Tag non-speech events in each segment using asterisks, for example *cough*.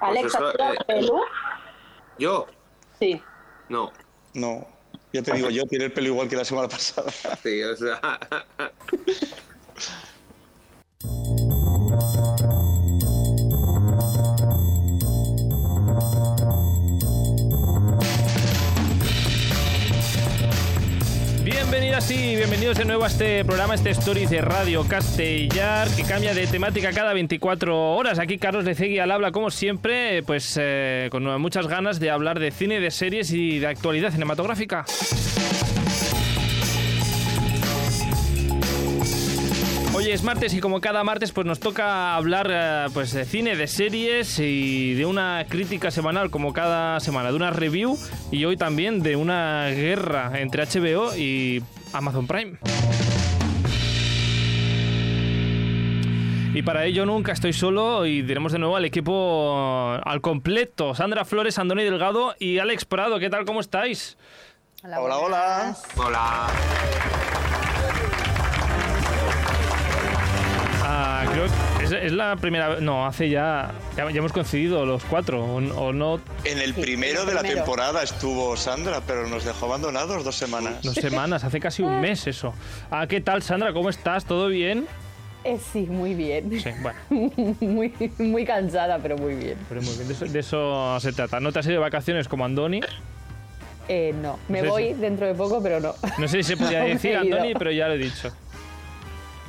Alex, eso, ¿has tirado eh, pelo? ¿Yo? Sí. No. No, ya te digo, yo tiré el pelo igual que la semana pasada. Sí, o sea. *laughs* Y bienvenidos de nuevo a este programa, este Stories de Radio Castellar, que cambia de temática cada 24 horas. Aquí Carlos Lecegui al habla, como siempre, pues eh, con muchas ganas de hablar de cine, de series y de actualidad cinematográfica. Hoy es martes y como cada martes pues nos toca hablar eh, pues de cine, de series y de una crítica semanal como cada semana, de una review y hoy también de una guerra entre HBO y Amazon Prime. Y para ello nunca estoy solo y diremos de nuevo al equipo al completo. Sandra Flores, Andoni Delgado y Alex Prado. ¿Qué tal? ¿Cómo estáis? Hola, hola. Hola. Ah, es, la primera No, hace ya, ya. ya hemos coincidido los cuatro, o, o no. En el Sí, primero el de la primero. temporada estuvo Sandra, pero nos dejó abandonados dos semanas. Dos semanas, hace casi un mes eso. Ah, ¿qué tal, Sandra? ¿Cómo estás? ¿Todo bien? Eh, sí, muy bien. Sí, bueno, *laughs* muy, muy cansada, pero muy bien. pero muy bien. De eso, de eso se trata. ¿No te has ido de vacaciones como Andoni? Eh, no, me voy dentro de poco, pero no. No sé si se podía *laughs* decir. Andoni, pero ya lo he dicho.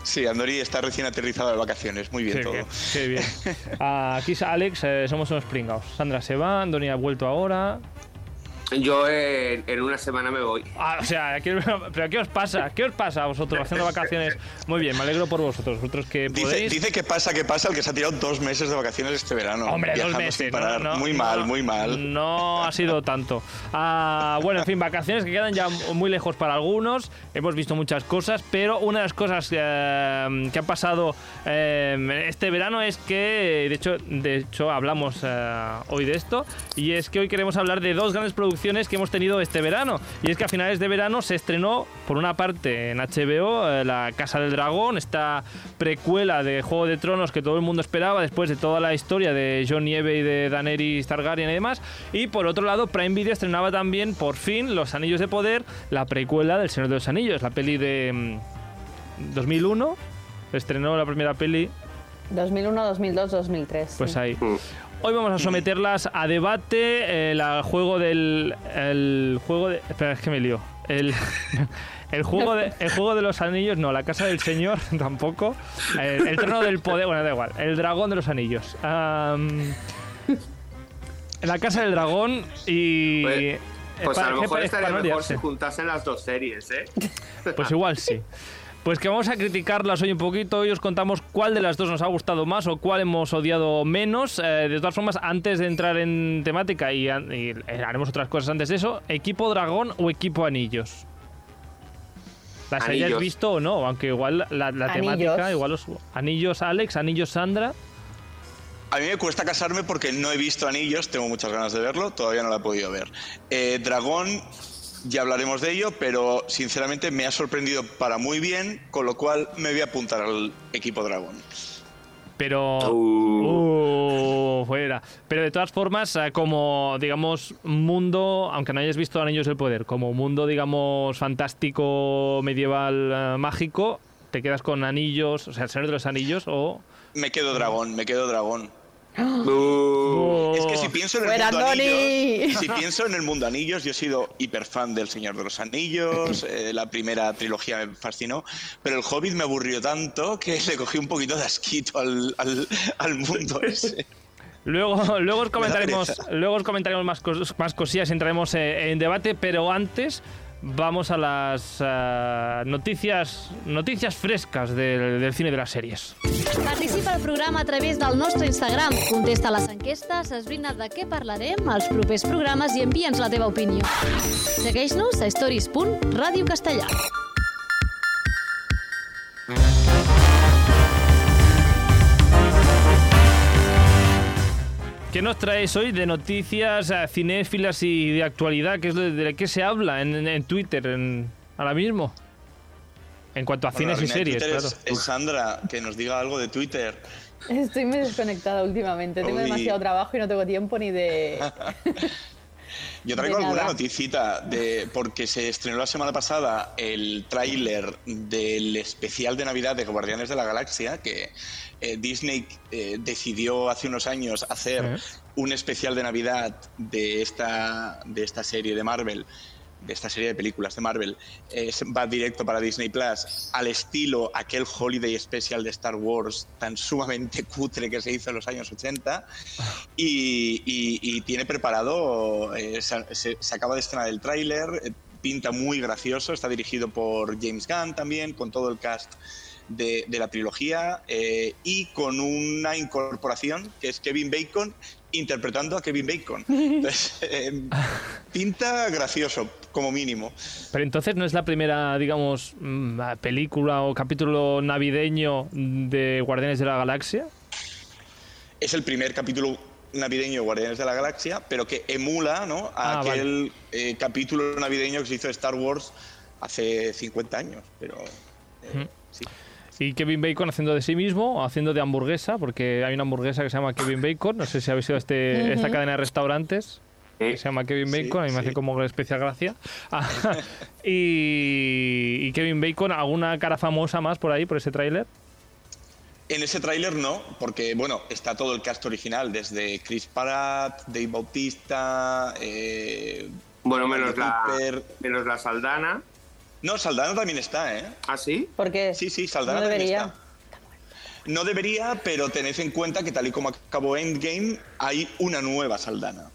Sí, Andori está recién aterrizado de vacaciones. Muy bien Qué todo. bien, qué bien. *laughs* Ah, aquí Alex, eh, somos unos pringados. Sandra se va, Andoni ha vuelto ahora. Yo en, en una semana me voy. Ah, o sea, ¿qué- *laughs* ¿pero qué os pasa? ¿Qué os pasa a vosotros haciendo vacaciones? Muy bien, me alegro por vosotros. Vosotros que Dice, podéis... dice que pasa, que pasa el que se ha tirado dos meses de vacaciones este verano. Hombre, dos meses. sin no, parar. no, muy no, mal, muy mal. No ha sido tanto. Ah, bueno, en fin, vacaciones que quedan ya muy lejos para algunos. Hemos visto muchas cosas, pero una de las cosas eh, que ha pasado eh, este verano es que, de hecho, de hecho hablamos eh, hoy de esto, y es que hoy queremos hablar de dos grandes producciones que hemos tenido este verano. Y es que a finales de verano se estrenó, por una parte, en HBO, eh, La Casa del Dragón, esta precuela de Juego de Tronos que todo el mundo esperaba después de toda la historia de Jon Nieve y de Daenerys Targaryen y demás. Y por otro lado, Prime Video estrenaba también, por fin, Los Anillos de Poder, la precuela del Señor de los Anillos, la peli de mm, 2001. Estrenó la primera peli, 2001, 2002, 2003. pues sí. ahí. Hoy vamos a someterlas a debate. El juego del. El juego de. Espera, es que me lío. El. *laughs* El juego, de, el juego de los anillos, no, la casa del señor *laughs* tampoco. El, el trono del poder, bueno, da igual. El dragón de los anillos. Am, la casa del dragón y. Pues- Pues para- a lo mejor estaría mejor si juntasen las dos series, ¿eh? Pues igual sí. Pues que vamos a criticarlas hoy un poquito y os contamos cuál de las dos nos ha gustado más o cuál hemos odiado menos. Eh, de todas formas, antes de entrar en temática y, haremos otras cosas antes de eso, ¿equipo dragón o equipo anillos? ¿Las hayáis Anillos. visto o no? Aunque igual la, la Anillos. temática, igual os... Anillos Alex, anillos Sandra. A mí me cuesta casarme porque no he visto Anillos, tengo muchas ganas de verlo, todavía no lo he podido ver. Eh, Dragón, ya hablaremos de ello, pero sinceramente me ha sorprendido para muy bien, con lo cual me voy a apuntar al equipo Dragón. Pero... Uh. Uh, fuera. Pero de todas formas, eh, como, digamos, mundo, aunque no hayas visto Anillos del Poder, como mundo, digamos, fantástico, medieval, eh, mágico, te quedas con Anillos, o sea, el Señor de los Anillos o... Me quedo Dragón, me quedo Dragón. *gasps* Uh. Es que si pienso en el ¡Fuera, mundo Andoni! anillos, si *laughs* pienso en el mundo anillos, yo he sido hiper fan del Señor de los Anillos, *laughs* eh, la primera trilogía me fascinó, pero el Hobbit me aburrió tanto que le cogí un poquito de asquito al, al, al mundo *laughs* ese. Luego, luego os comentaremos, luego os comentaremos más, cos- más cosillas y entraremos eh, en debate, pero antes vamos a las eh, noticias, noticias frescas del, del cine de las series. Participa al programa a través del nostre Instagram. Contesta les enquestes, esbrina de què parlarem als propers programes i envia'ns la teva opinió. Segueix-nos a stories.radiocastellà. ¿Qué nos traes hoy de noticias eh, cinéfilas y de actualidad? ¿Qué es de, de qué se habla en, Twitter en- ahora mismo? En cuanto a Bueno, cines y series, claro. es, es Sandra, que nos diga algo de Twitter. Estoy muy desconectada últimamente. Tengo Uy. demasiado trabajo y no tengo tiempo ni de. *laughs* Yo traigo De alguna noticita de porque se estrenó la semana pasada el tráiler del especial de Navidad de Guardianes de la Galaxia que eh, Disney eh, decidió hace unos años hacer un especial de Navidad de esta de esta serie de Marvel esta serie de películas de Marvel eh, va directo para Disney Plus al estilo aquel Holiday Special de Star Wars tan sumamente *laughs* cutre que se hizo en los años 80 y, tiene preparado, eh, se, acaba de estrenar el tráiler, eh, pinta muy gracioso, está dirigido por James Gunn también, con todo el cast de, de la trilogía y con una incorporación que es Kevin Bacon interpretando a Kevin Bacon. *laughs* Entonces, eh, pinta gracioso, como mínimo. Pero entonces no es la primera, digamos, mm, película o capítulo navideño de Guardianes de la Galaxia. Es el primer capítulo navideño de Guardianes de la Galaxia, pero que emula ¿no? a Ah, aquel eh, capítulo navideño que se hizo de Star Wars hace 50 años. Pero eh, sí. Y Kevin Bacon haciendo de sí mismo, o haciendo de hamburguesa, porque hay una hamburguesa que se llama Kevin Bacon. No sé si habéis ido a este, esta cadena de restaurantes. Que se llama Kevin Sí, Bacon, a mí me sí. hace como especial gracia. Ah, *laughs* y, y Kevin Bacon, ¿alguna cara famosa más por ahí, por ese tráiler? En ese tráiler no, porque bueno, está todo el cast original, desde Chris Pratt, Dave Bautista, eh, Bueno, menos la, menos la Saldana. No, Saldana también está, ¿eh? ¿Ah, sí? Porque Sí, sí, Saldana no también está. No debería, pero tened en cuenta que tal y como acabó Endgame, hay una nueva Saldana.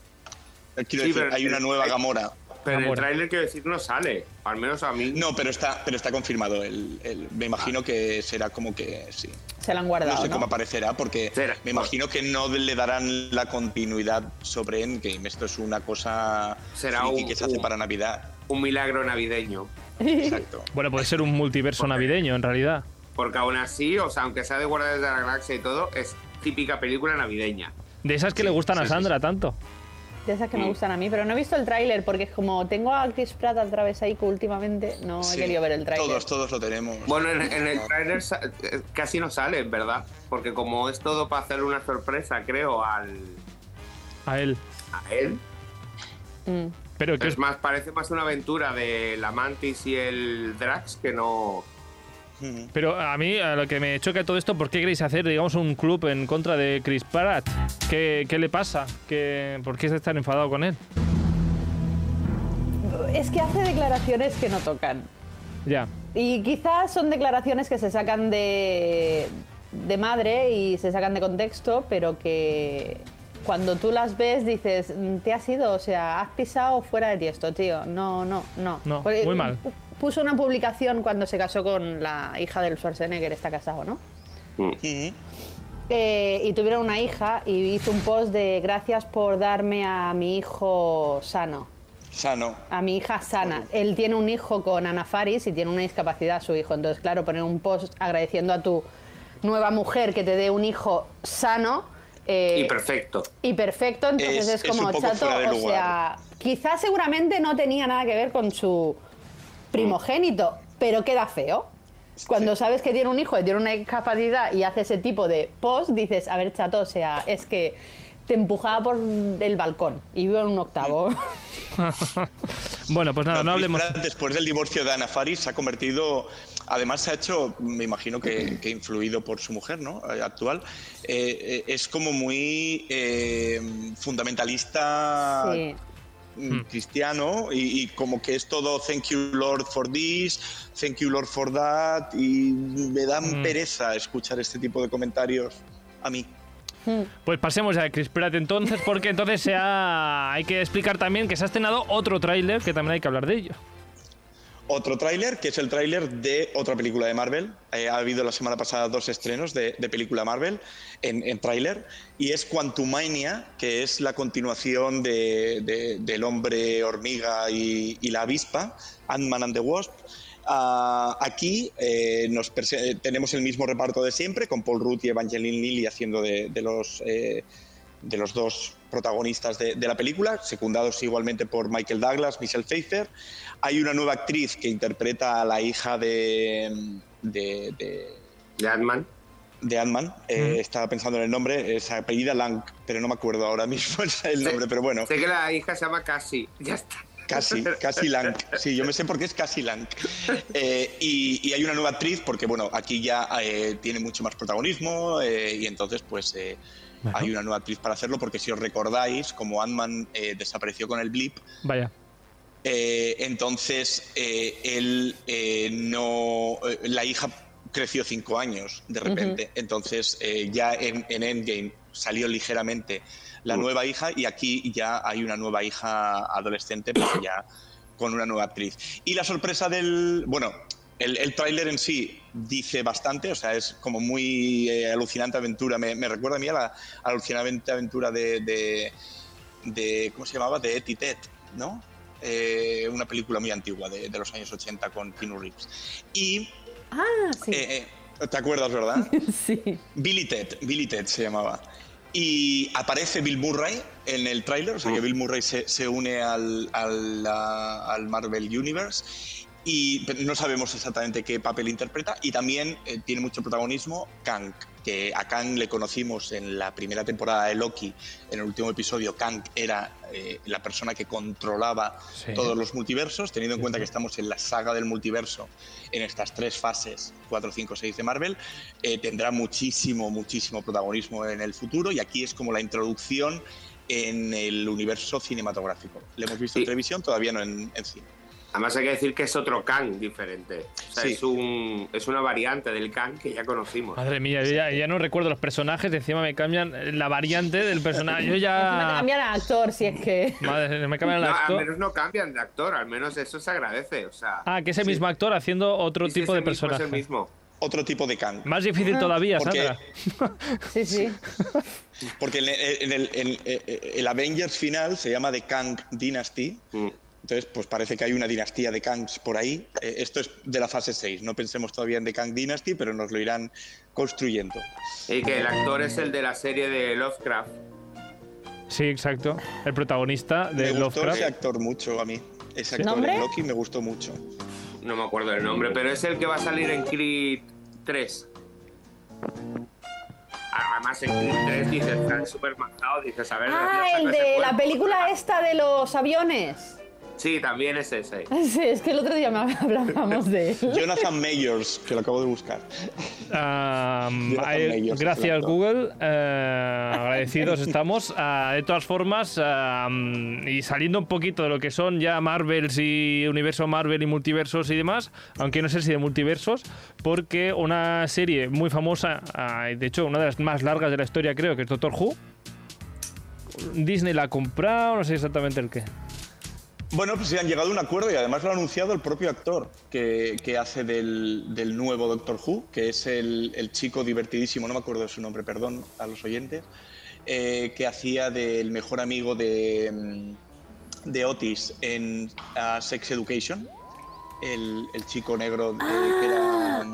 Eh, Quiero Sí, decir, hay una nueva Gamora. Pero el tráiler quiero decir no sale. Al menos a mí. No, pero está, pero está confirmado. El, el- me imagino que será como que sí. Se la han No guardado. sé ¿no? cómo aparecerá, porque Será- me imagino que no le darán la continuidad sobre Endgame. Esto es una cosa Será un- que se hace un- para Navidad. Un milagro navideño. Exacto. *laughs* Bueno, puede ser un multiverso navideño, en realidad. Porque aún así, o sea, aunque sea de Guardianes de la Galaxia y todo, es típica película navideña. De esas que Sí, le gustan a sí, Sandra sí. tanto. De esas que me Mm. gustan a mí, pero no he visto el tráiler porque es como tengo a Chris Pratt al travesaico últimamente, no Sí, he querido ver el tráiler. Todos, todos lo tenemos. Bueno, en, en el tráiler eh, casi no sale, ¿verdad? Porque como es todo para hacer una sorpresa, creo, al A él. a él, Mm. Pero que es más, parece más una aventura de la Mantis y el Drax que no... Pero a mí, a lo que me choca todo esto, ¿por qué queréis hacer, digamos, un club en contra de Chris Pratt? ¿Qué, qué le pasa? ¿Qué, ¿Por qué está tan enfadado con él? Es que hace declaraciones que no tocan. Ya. Y quizás son declaraciones que se sacan de, de madre y se sacan de contexto, pero que cuando tú las ves dices, "Mm, te has ido, o sea, has pisado fuera de tiesto, tío. No, no, no. No, Porque muy mal. pu- Puso una publicación cuando se casó con la hija del Schwarzenegger, está casado, ¿no? Ujú. Eh, y tuvieron una hija y hizo un post de gracias por darme a mi hijo sano. Sano. a mi hija sana. Él tiene un hijo con Ana Faris y tiene una discapacidad su hijo. Entonces, claro, poner un post agradeciendo a tu nueva mujer que te dé un hijo sano. Eh, Y perfecto. y perfecto, entonces Es- como chato, o sea, quizás seguramente no tenía nada que ver con su primogénito, pero queda feo. Cuando sabes que tiene un hijo y tiene una discapacidad y hace ese tipo de post, dices, a ver, chato, o sea, es que te empujaba por el balcón y vivo en un octavo. *laughs* Bueno, pues nada, no hablemos. Después del divorcio de Ana Faris, se ha convertido. Además, se ha hecho, me imagino que, que influido por su mujer, ¿no? Eh, Actual. Eh, eh, es como muy eh, fundamentalista Sí. mm, cristiano y, y como que es todo thank you Lord for this, thank you Lord for that. Y me dan Mm. pereza escuchar este tipo de comentarios a mí. Pues pasemos de Chris Pratt entonces, porque entonces se ha- hay que explicar también que se ha estrenado otro tráiler, que también hay que hablar de ello. Otro tráiler, que es el tráiler de otra película de Marvel. Eh, ha habido la semana pasada dos estrenos de, de película Marvel en, en tráiler. Y es Quantumania, que es la continuación de, de- del hombre hormiga y, y la avispa, Ant-Man and the Wasp. Ah, aquí eh, nos eh, tenemos el mismo reparto de siempre, con Paul Rudd y Evangeline Lilly haciendo de, de los... eh, de los dos protagonistas de, de la película, secundados igualmente por Michael Douglas, Michelle Pfeiffer. Hay una nueva actriz que interpreta a la hija de, de, de- De Ant-Man. de Ant-Man. Eh, Estaba pensando en el nombre, es apellida Lang, pero no me acuerdo ahora mismo *laughs* el nombre, pero bueno. Sé que la hija se llama Cassie. Ya está. Casi, *laughs* casi Lang. Sí, yo me sé por qué es casi Lang. Eh, y, y hay una nueva actriz porque, bueno, aquí ya eh, tiene mucho más protagonismo eh, y entonces, pues, eh, Bueno. hay una nueva actriz para hacerlo porque si os recordáis, como Ant-Man eh, desapareció con el blip, Vaya. eh, entonces eh, él eh, no... eh, la hija creció cinco años de repente, entonces eh, ya en, en Endgame salió ligeramente la nueva hija y aquí ya hay una nueva hija adolescente, pero ya con una nueva actriz. Y la sorpresa del... Bueno, el, el tráiler en sí dice bastante, o sea, es como muy eh, alucinante aventura. Me, me recuerda a mí a la alucinante aventura de, de, de- ¿Cómo se llamaba? De Ed y Ted, ¿no? Eh, una película muy antigua de, de los años 80 con Keanu Reeves. Y... Ah, sí. eh, eh, ¿Te acuerdas, verdad? *laughs* sí. Billy Ted, Billy Ted se llamaba. Y aparece Bill Murray en el tráiler, o sea que Bill Murray se, se une al, al, al Marvel Universe y no sabemos exactamente qué papel interpreta y también eh, tiene mucho protagonismo Kang, que a Kang le conocimos en la primera temporada de Loki, en el último episodio Kang era eh, la persona que controlaba Sí. todos los multiversos, teniendo en cuenta que estamos en la saga del multiverso en estas tres fases, 4, 5, 6 de Marvel, eh, tendrá muchísimo, muchísimo protagonismo en el futuro y aquí es como la introducción en el universo cinematográfico. Le hemos visto en televisión, todavía no en, en cine. Además hay que decir que es otro Kang diferente. O sea, Sí. es, un, es una variante del Kang que ya conocimos. Madre mía, yo ya, ya no recuerdo los personajes, encima me cambian la variante del personaje. Yo ya. cambian a actor si es que. Madre, me cambian el No, al actor. menos no cambian de actor, al menos eso se agradece. O sea, Ah, que es el mismo actor haciendo otro sí, sí, tipo de personaje. Es el mismo. Otro tipo de Kang. Más difícil todavía, Porque- Sandra. Sí, sí. Porque en el, en el- en el- el Avengers final se llama The Kang Dynasty. Mm. Entonces, pues parece que hay una dinastía de Kangs por ahí. Eh, esto es de la fase 6. No pensemos todavía en The Kang Dynasty, pero nos lo irán construyendo. Y que el actor es el de la serie de Lovecraft. Sí, exacto. El protagonista me de gustó Lovecraft. ese actor mucho a mí. Ese actor ¿Nombre? en Loki me gustó mucho. No me acuerdo del nombre, pero es el que va a salir en Creed 3. Además, en Creed 3 dices, está súper dices, a ver... Ah, ¿dónde el de la película esta de los aviones. Sí, también es ese. *laughs* Sí, es que el otro día me *laughs* hablábamos de él. Jonathan Mayers, que lo acabo de buscar. Eh, gracias. Google, eh, agradecidos *laughs* estamos. Ah, de todas formas, y saliendo un poquito de lo que son ya Marvels y universo Marvel y multiversos y demás, aunque no sé si de multiversos, porque una serie muy famosa, y de hecho una de las más largas de la historia creo, que es Doctor Who, Disney la ha comprado, no sé exactamente el qué. Bueno, pues sí, han llegado a un acuerdo y además lo ha anunciado el propio actor que, que hace del, del nuevo Doctor Who, que es el, el chico divertidísimo, no me acuerdo de su nombre, perdón a los oyentes, eh, que hacía del mejor amigo de, mm, de Otis en ah, Sex Education. El, el chico negro eh, que, era,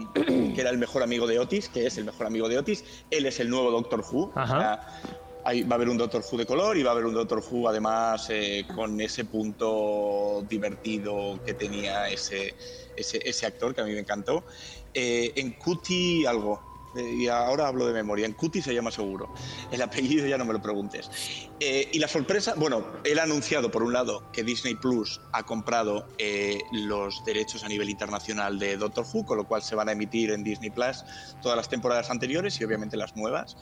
que era el mejor amigo de Otis, que es el mejor amigo de Otis. Él es el nuevo Doctor Who. o sea, hay- va a haber un Doctor Who de color y va a haber un Doctor Who además eh, con ese punto divertido que tenía ese, ese, ese actor que a mí me encantó. Eh, en Cutie algo. eh, Y ahora hablo de memoria. En Cutie se llama seguro. El apellido ya no me lo preguntes. Eh, y la sorpresa, bueno, él ha anunciado por un lado que Disney Plus ha comprado eh, los derechos a nivel internacional de Doctor Who, con lo cual se van a emitir en Disney Plus todas las temporadas anteriores y obviamente las nuevas.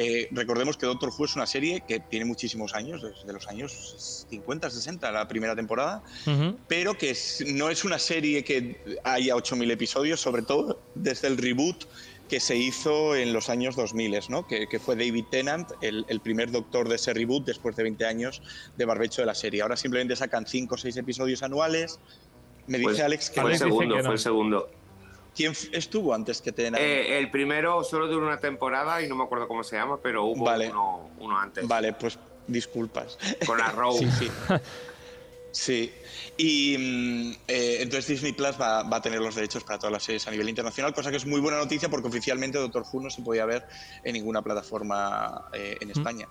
Eh, recordemos que Doctor Who es una serie que tiene muchísimos años, desde los años 50, 60, la primera temporada, Ujú. pero que es- no es una serie que haya 8.000 episodios, sobre todo desde el reboot que se hizo en los años 2000, ¿no? que, que fue David Tennant, el, el primer doctor de ese reboot después de 20 años de barbecho de la serie. Ahora simplemente sacan 5 o 6 episodios anuales. Me dice Pues, Alex que fue el segundo, que no. fue el segundo. ¿Quién estuvo antes que Tennant? Eh, el primero solo duró una temporada y no me acuerdo cómo se llama, pero hubo Vale. uno, uno antes. Vale, pues disculpas. Con la Rose. Sí, sí. *laughs* Sí, y mm, eh, entonces Disney Plus va, va a tener los derechos para todas las series a nivel internacional, cosa que es muy buena noticia porque oficialmente Doctor Who no se podía ver en ninguna plataforma eh, en España.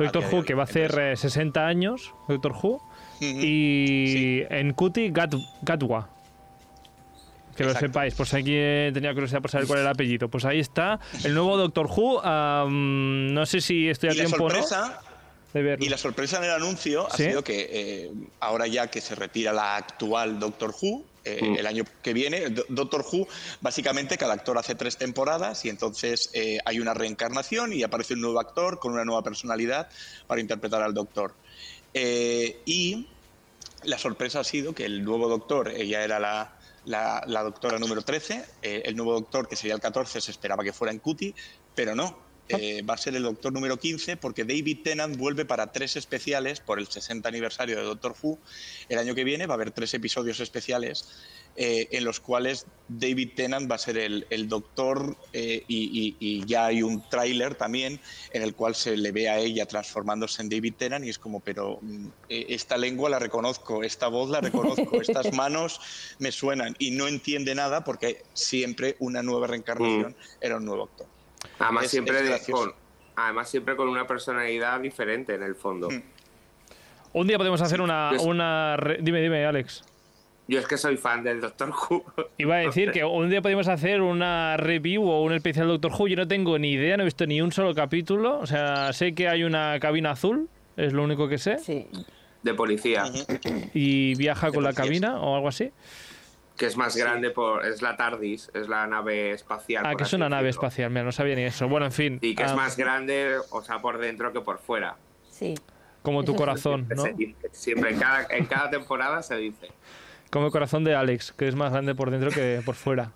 Doctor Who, que va a hacer Entonces, eh, 60 años, Doctor Who. Y en Cutie, Gat, Gatwa. Que lo sepáis. Pues aquí tenía curiosidad por saber cuál era el apellido. Pues ahí está, el nuevo Doctor Who. no sé si estoy a Y tiempo o no sorpresa, verlo. y la sorpresa en el anuncio Sí. ha sido que eh, ahora ya que se retira la actual Doctor Who, eh, Mm. el año que viene, Do- Doctor Who, básicamente cada actor hace tres temporadas y entonces eh, hay una reencarnación y aparece un nuevo actor con una nueva personalidad para interpretar al Doctor. Eh, y la sorpresa ha sido que el nuevo Doctor, ella era la, la- la doctora número 13, eh, el nuevo Doctor, que sería el 14, se esperaba que fuera en Cutie, pero no. Eh, va a ser el Doctor número 15 porque David Tennant vuelve para tres especiales por el 60 aniversario de Doctor Who. El año que viene va a haber tres episodios especiales eh, en los cuales David Tennant va a ser el, el Doctor eh, y, y- y ya hay un tráiler también en el cual se le ve a ella transformándose en David Tennant y es como, pero mm, eh, esta lengua la reconozco, esta voz la reconozco, *laughs* estas manos me suenan y no entiende nada porque siempre una nueva reencarnación era un nuevo actor. Además, Es- siempre es con, además, siempre con una personalidad diferente en el fondo. Mm. Un día podemos hacer una... una re- Dime, dime, Alex. Yo es que soy fan del Doctor Who. *laughs* Iba a decir que un día podemos hacer una review o un especial Doctor Who. Yo no tengo ni idea, no he visto ni un solo capítulo. O sea, sé que hay una cabina azul, es lo único que sé. Sí. de policía, Y viaja con la cabina o algo así. que es más grande por es la TARDIS, es la nave espacial. Ah, que es una nave espacial, mira, no sabía ni eso. Bueno, en fin. Y que es ah, más grande, o sea, por dentro que por fuera. Sí. Como tu Eso corazón, ¿no? Se dice, Siempre, en cada, en cada temporada se dice. Como el corazón de Alex, que es más grande por dentro que por fuera.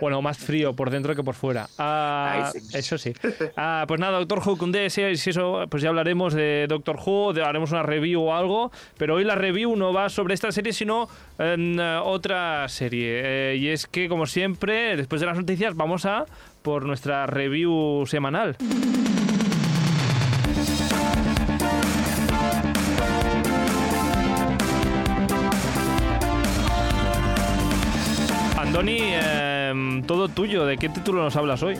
Bueno, más frío por dentro que por fuera. Ah, sí. Eso sí. Ah, pues nada, Doctor Who, un día, si, eso, pues ya hablaremos de Doctor Who, de- haremos una review o algo. Pero hoy la review no va sobre esta serie, sino en eh, otra serie. Eh, y es que, como siempre, después de las noticias, vamos a por nuestra review semanal. Eh, todo tuyo. ¿De qué título nos hablas hoy?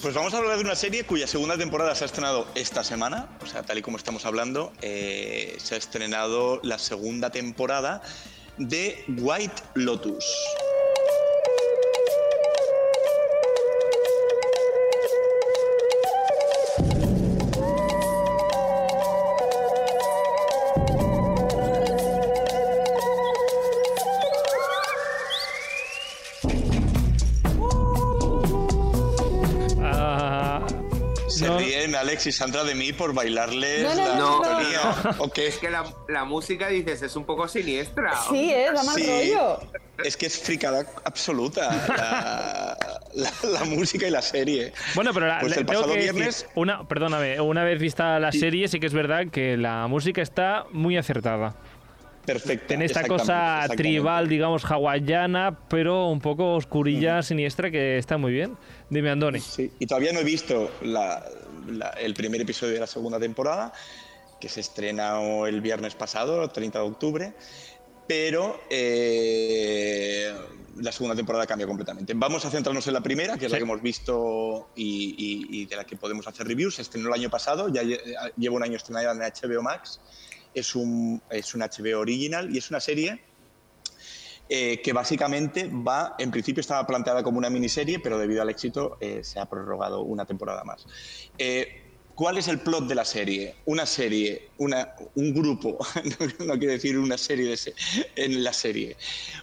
Pues vamos a hablar de una serie cuya segunda temporada se ha estrenado esta semana, o sea, tal y como estamos hablando, eh, se ha estrenado la segunda temporada de White Lotus. Ríen Alex y Sandra de mí por bailarles No, no, la no, no. sintonía, ¿o qué? Es que la, la música, dices, es un poco siniestra. Sí, ¿eh? Da mal Sí. rollo. Es que es fricada absoluta la, la- la música y la serie. Bueno, pero la, Pues el tengo pasado que decir, viernes- una, perdóname, una vez vista la serie, sí que es verdad que la música está muy acertada. Perfecto. Tiene esta cosa tribal, digamos, hawaiana, pero un poco oscurilla, siniestra, que está muy bien. Dime, Andoni. Sí, y todavía no he visto la- la- el primer episodio de la segunda temporada, que se estrena el viernes pasado, el 30 de octubre, pero eh, la segunda temporada cambia completamente. Vamos a centrarnos en la primera, que es la que hemos visto y, y- y de la que podemos hacer reviews. Se estrenó el año pasado, ya lle- lleva un año estrenada en HBO Max. Es un, es un HBO original y es una serie eh, que básicamente va, en principio estaba planteada como una miniserie, pero debido al éxito eh, se ha prorrogado una temporada más. Eh, ¿Cuál es el plot de la serie? Una serie, una, un grupo, *laughs* no, no quiero decir una serie de se- en la serie,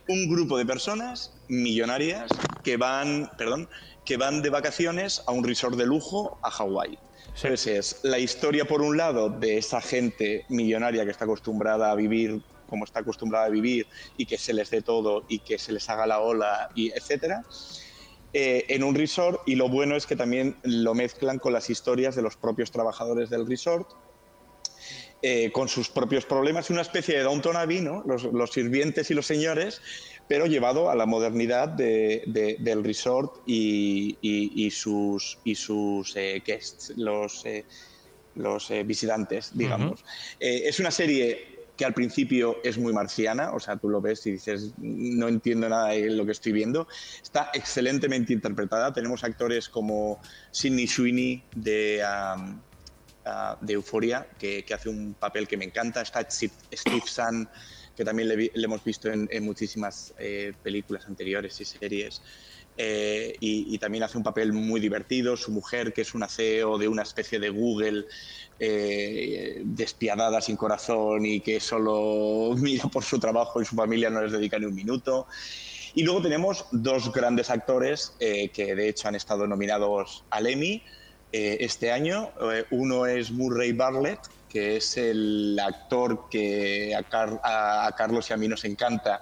un grupo de personas millonarias que van, perdón, que van de vacaciones a un resort de lujo a Hawái. Entonces es la historia, por un lado, de esa gente millonaria que está acostumbrada a vivir como está acostumbrada a vivir y que se les dé todo y que se les haga la ola, y etcétera, eh, en un resort. Y lo bueno es que también lo mezclan con las historias de los propios trabajadores del resort. eh, con sus propios problemas, una especie de Downton Abbey, ¿no? los, los sirvientes y los señores, pero llevado a la modernidad de- de- del resort y, y- y sus, y sus eh, guests, los, eh, los eh, visitantes, digamos. Eh, es una serie que al principio es muy marciana, o sea, tú lo ves y dices, no entiendo nada de lo que estoy viendo. Está excelentemente interpretada. Tenemos actores como Sidney Sweeney de, um, ah, de Euforia, que, que hace un papel que me encanta. Está Steve Steve Zahn, que también le, vi- le hemos visto en, en muchísimas eh, películas anteriores y series. Eh, y, y también hace un papel muy divertido. Su mujer, que es una CEO de una especie de Google eh, despiadada, sin corazón y que solo *laughs* mira por su trabajo y su familia no les dedica ni un minuto. Y luego tenemos dos grandes actores eh, que de hecho han estado nominados al Emmy eh, este año. Eh, uno es Murray Bartlett, que es el actor que a, Car- a- Carlos y a mí nos encanta,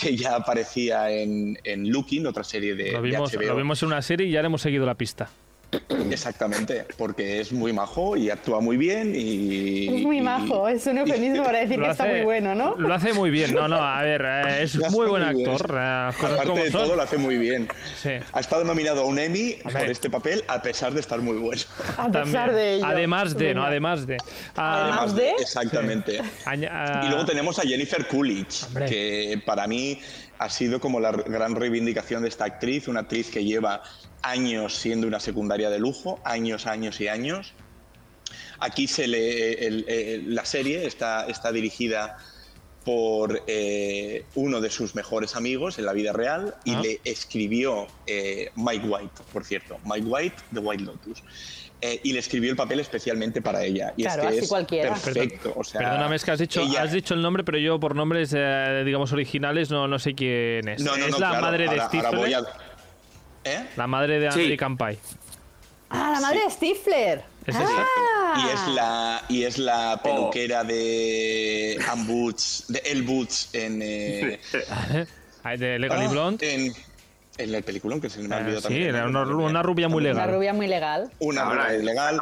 que ya aparecía en, en Looking, otra serie de, Lo de vimos, HBO. lo vimos en una serie y ya le hemos seguido la pista. Exactamente, porque es muy majo y actúa muy bien y... Es muy y- majo, es un eufemismo para decir que está muy bueno, ¿no? Lo hace muy bien. No, no, a ver, eh, es Lo muy buen muy actor. eh, Aparte como de son. todo, lo hace muy bien. Sí. Ha estado nominado a un Emmy por este papel, a pesar de estar muy bueno. A pesar También. de ello. Además de, ¿no? Además de. Ah, Además de- Exactamente. ah, Y luego tenemos a Jennifer Coolidge, Hombre. que para mí ha sido como la gran reivindicación de esta actriz, una actriz que lleva años siendo una secundaria de lujo, años, años y años. Aquí se le, el- el- la serie está, está dirigida por eh, uno de sus mejores amigos en la vida real y Ah. le escribió eh, Mike White, por cierto, Mike White de White Lotus. Eh, y le escribió el papel especialmente para ella. Y Claro, es que así es cualquiera. perfecto. O sea, Perdóname, es que has dicho, ella- has dicho el nombre, pero yo por nombres, eh, digamos, originales no, no sé quién es. No, no, es no, la claro, madre de Stifler. a- ¿Eh? La madre de Sí. American Pie. Ah, la madre de Stifler. Es ah. Y es la y es la peluquera de Ann Butch, de El Butch en, eh, *laughs* De Legally ah, Blonde. en en el peliculón que se me ha Eh, olvidado sí, también. era una, una rubia muy Una legal. rubia muy legal. Una rubia ilegal.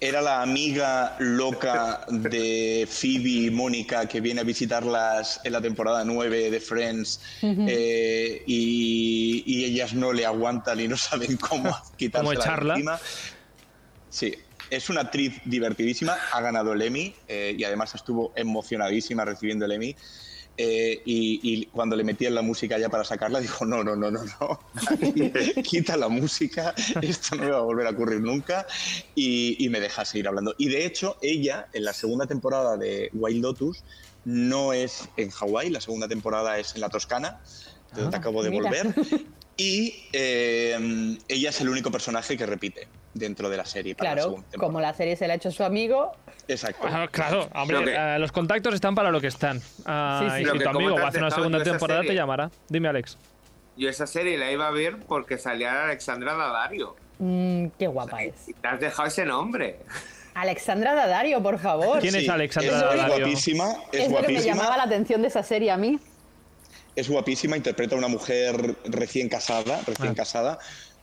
Era la amiga loca de Phoebe y Mónica que viene a visitarlas en la temporada 9 de Friends eh, y, y ellas no le aguantan y no saben cómo *laughs* de echarla. encima. Sí, es una actriz divertidísima, ha ganado el Emmy eh, y además estuvo emocionadísima recibiendo el Emmy. Eh, y, y cuando le metían la música ya para sacarla, dijo, no, no, no, no, no, *laughs* *laughs* quita la música, esto no me va a volver a ocurrir nunca, y, y me deja seguir hablando. Y de hecho, ella, en la segunda temporada de Wild Lotus, no es en Hawái, la segunda temporada es en la Toscana, de donde acabo de mira. volver, *laughs* y eh, ella es el único personaje que repite dentro de la serie. Para la Claro, temporada. como la serie se la ha hecho su amigo, Exacto. Ah, claro, hombre, Lo que- eh, los contactos están para lo que están. Ah, Sí, sí. y Lo si que tu amigo va a hacer una segunda temporada, te serie. llamará. Dime, Alex. Yo esa serie la iba a ver porque salía Alexandra Daddario. mm, qué guapa es. Y te has dejado ese nombre. Alexandra Daddario, por favor. ¿Quién es Sí, Alexandra es, Daddario? Es guapísima, es, Es lo que me guapísima. llamaba la atención de esa serie a mí. es guapísima, interpreta a una mujer recién casada, recién Ah. casada,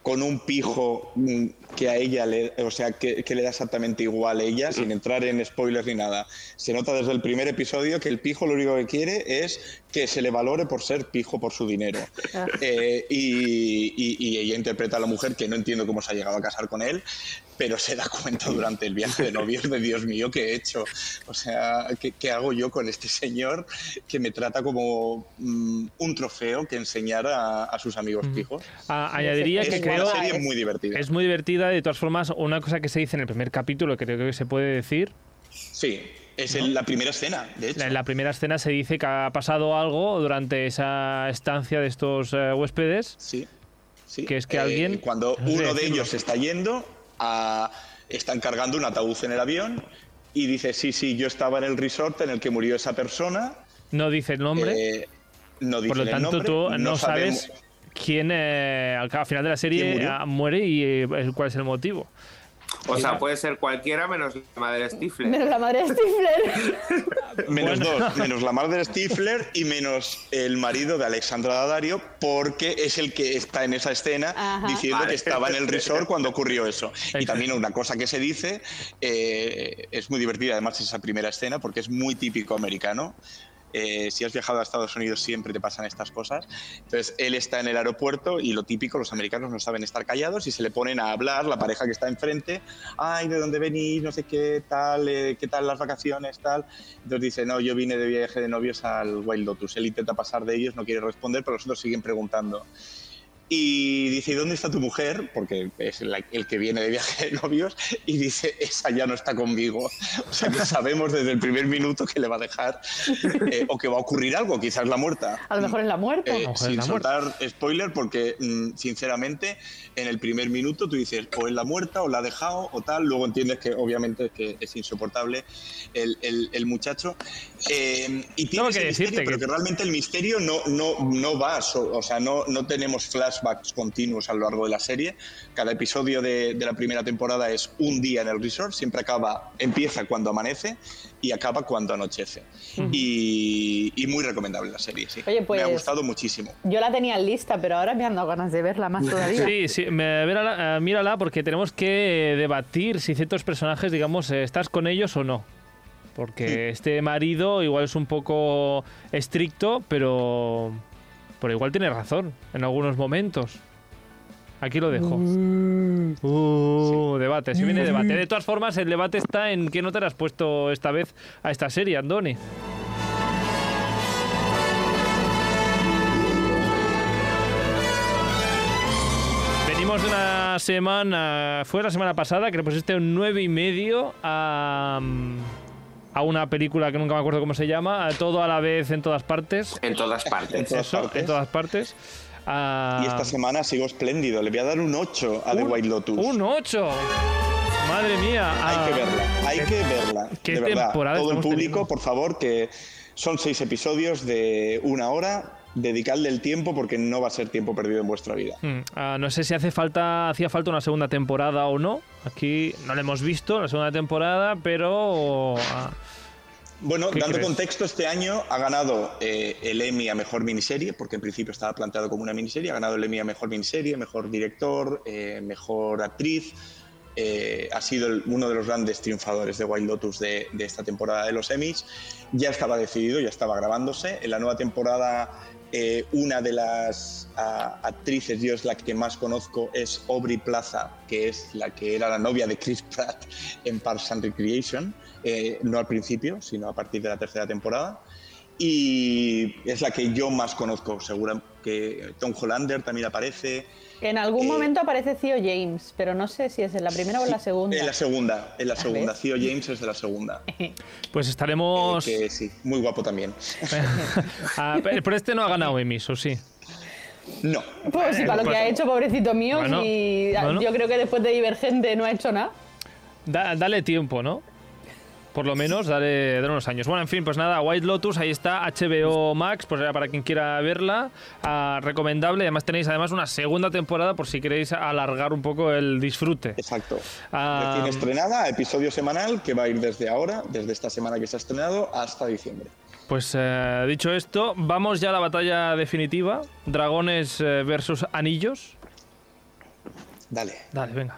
con un pijo mm, que a ella le, o sea, que, que le da exactamente igual a ella, sin entrar en spoilers ni nada. Se nota desde el primer episodio que el pijo lo único que quiere es que se le valore por ser pijo por su dinero. Ah. Eh, y, y- y ella interpreta a la mujer que no entiendo cómo se ha llegado a casar con él, pero se da cuenta durante el viaje de novios de Dios mío, ¿qué he hecho? O sea, ¿qué, qué hago yo con este señor que me trata como mm, un trofeo que enseñar a, a sus amigos pijos? Ah, añadiría que creo una serie es- muy divertida. es muy divertida. De todas formas, una cosa que se dice en el primer capítulo, que creo que se puede decir, Sí, es en la primera escena, de hecho. en la primera escena se dice que ha pasado algo durante esa estancia de estos eh, huéspedes. Sí, sí. Que es que alguien- Cuando no *laughs* uno de ellos se está yendo, a- están cargando un ataúd en el avión y dice, sí, sí, yo estaba en el resort en el que murió esa persona. No dice el nombre. eh, no dice por lo el tanto, nombre, tú no, sabes sabemos- quién eh, al al final de la ¿Quién serie ah, muere y eh, cuál es el motivo. O sea, puede ser cualquiera menos la madre Stifler. Menos la madre de Stifler. *laughs* Menos Bueno. dos, menos la madre de Stifler y menos el marido de Alexandra Daddario, porque es el que está en esa escena Ajá. diciendo Vale. que estaba en el resort cuando ocurrió eso. Y también una cosa que se dice, eh, es muy divertida además esa primera escena, porque es muy típico americano. Eh, si has viajado a Estados Unidos siempre te pasan estas cosas. Entonces él está en el aeropuerto y lo típico, los americanos no saben estar callados y se le ponen a hablar, la pareja que está enfrente, ay, ¿de dónde venís? No sé qué, tal, eh, qué tal las vacaciones, tal. Entonces dice, no, yo vine de viaje de novios al Wild Lotus. Él intenta pasar de ellos, no quiere responder, pero los otros siguen preguntando. Y dice, ¿y dónde está tu mujer? Porque es la- el que viene de viaje de novios. Y dice, esa ya no está conmigo. O sea que sabemos desde el primer minuto que le va a dejar eh, o que va a ocurrir algo, quizás la muerta. A lo mejor es la muerte. Eh, Ojo, es sin la muerta. soltar spoiler, porque mm, sinceramente en el primer minuto tú dices o es la muerta o la ha dejado o tal, luego entiendes que obviamente es que es insoportable el, el- el muchacho. Eh, y tiene ese que misterio, decirte pero que- que realmente el misterio no, no, no va, so- o sea, no, no tenemos flashbacks continuos a lo largo de la serie. Cada episodio de, de la primera temporada es un día en el resort, siempre acaba, empieza cuando amanece y acaba cuando anochece. y, y muy recomendable la serie, sí. Oye, pues- Me ha gustado muchísimo. Yo la tenía en lista, pero ahora me han dado ganas de verla más todavía. Sí, sí, mírala, eh, mírala porque tenemos que eh, debatir si ciertos personajes, digamos, eh, estás con ellos o no. Porque este marido igual es un poco estricto, pero, pero igual tiene razón en algunos momentos. Aquí lo dejo. Uh, debate, si viene debate. De todas formas, el debate está en qué nota le has puesto esta vez a esta serie, Andoni. Venimos de una semana, fue la semana pasada, que le pusiste un 9 y medio a, a una película que nunca me acuerdo cómo se llama, a todo a la vez en todas partes. En todas partes. todas Eso, partes. en todas partes. Ah, Y esta semana sigo espléndido. Le voy a dar un 8 a The White Lotus. Un 8. Madre mía. Hay ah, que verla, hay que verla. ¿Qué de verdad. temporada Todo el público, teniendo? por favor, que son seis episodios de una hora. Dedicadle el tiempo porque no va a ser tiempo perdido en vuestra vida. mm, ah, no sé si hace falta, hacía falta una segunda temporada o no. Aquí no la hemos visto, la segunda temporada, pero... ah, Bueno, ¿Qué dando crees? contexto, este año ha ganado eh, el Emmy a Mejor Miniserie, porque en principio estaba planteado como una miniserie, ha ganado el Emmy a Mejor Miniserie, Mejor Director, eh, Mejor Actriz. eh, ha sido el- uno de los grandes triunfadores de Wild Lotus de, de esta temporada de los Emmys. Ya estaba decidido, ya estaba grabándose. En la nueva temporada, eh, una de las ah, actrices, yo es la que más conozco, es Aubrey Plaza, que es la que era la novia de Chris Pratt en Parks and Recreation. eh, no al principio, sino a partir de la tercera temporada. Y es la que yo más conozco, seguro que Tom Hollander también aparece. Que en algún Eh, momento aparece Theo James, pero no sé si es en la primera o en la segunda. En la segunda, en la segunda. ¿Ves? Theo James es de la segunda. *laughs* pues estaremos... Que sí, muy guapo también. *laughs* Ah, pero pero este no ha ganado Emmys, ¿o sí? No, Pues sí, para lo que ha hecho, pobrecito mío, Bueno, y bueno. yo creo que después de Divergente no ha hecho nada. Da- dale tiempo, ¿no? Por lo menos, dale, dale unos años. Bueno, en fin, pues nada, White Lotus, ahí está, HBO Max, pues era para quien quiera verla, ah, recomendable. Además tenéis además una segunda temporada por si queréis alargar un poco el disfrute. exacto. Ah, Recién estrenada, episodio semanal que va a ir desde ahora, desde esta semana que se ha estrenado, hasta diciembre. Pues eh, dicho esto, vamos ya a la batalla definitiva. Dragones eh, versus anillos. Dale. Dale, venga.